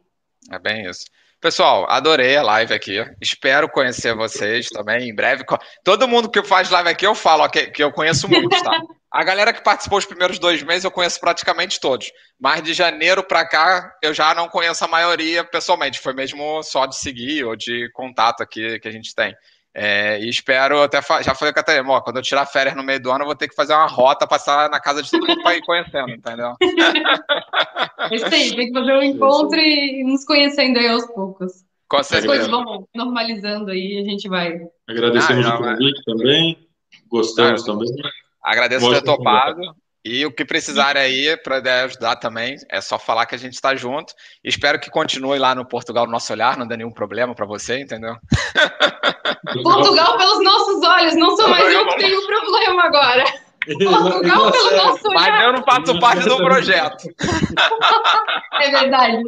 Speaker 1: É bem isso. Pessoal, adorei a live aqui. Espero conhecer vocês também em breve. Todo mundo que faz live aqui eu falo que, que eu conheço muito, tá? A galera que participou os primeiros dois meses eu conheço praticamente todos. Mas de janeiro para cá eu já não conheço a maioria pessoalmente. Foi mesmo só de seguir ou de contato aqui que a gente tem. É, e espero, até já falei com a Catarina, ó, quando eu tirar férias no meio do ano, eu vou ter que fazer uma rota, passar na casa de todo mundo para ir conhecendo, entendeu?
Speaker 2: É isso aí, tem que fazer um encontro e nos conhecendo aí aos poucos. Com As coisas vão normalizando aí, a gente vai.
Speaker 3: Agradecemos ah, o convite também, gostamos ah, também.
Speaker 1: Agradeço por ter topado. E o que precisarem aí para ajudar também, é só falar que a gente está junto. Espero que continue lá no Portugal no nosso olhar, não dê nenhum problema para você, entendeu?
Speaker 2: Portugal pelos nossos olhos, não sou mais eu que tenho problema agora. Portugal pelo nosso.
Speaker 1: Mas eu não faço parte do projeto.
Speaker 2: É verdade.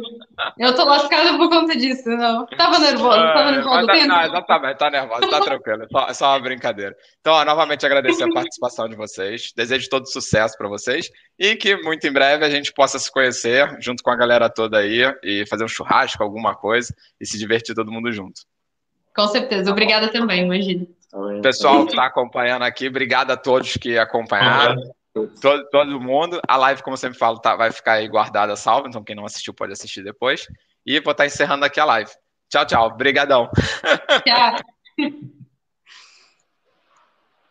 Speaker 2: Eu tô lascada por conta disso, não. Tava nervosa, tava é, nervosa. Tá,
Speaker 1: não, exatamente, tá nervosa, tá tranquilo. É só, é só uma brincadeira. Então, ó, novamente agradecer a participação de vocês. Desejo todo sucesso para vocês e que muito em breve a gente possa se conhecer junto com a galera toda aí e fazer um churrasco, alguma coisa e se divertir todo mundo junto.
Speaker 2: Com certeza. Obrigada também, imagina.
Speaker 1: Pessoal que está acompanhando aqui, obrigado a todos que acompanharam. Todo, todo mundo. A live, como eu sempre falo, tá, vai ficar aí guardada, salva. Então, quem não assistiu pode assistir depois. E vou estar tá encerrando aqui a live. Tchau, tchau. Obrigadão.
Speaker 2: Tchau.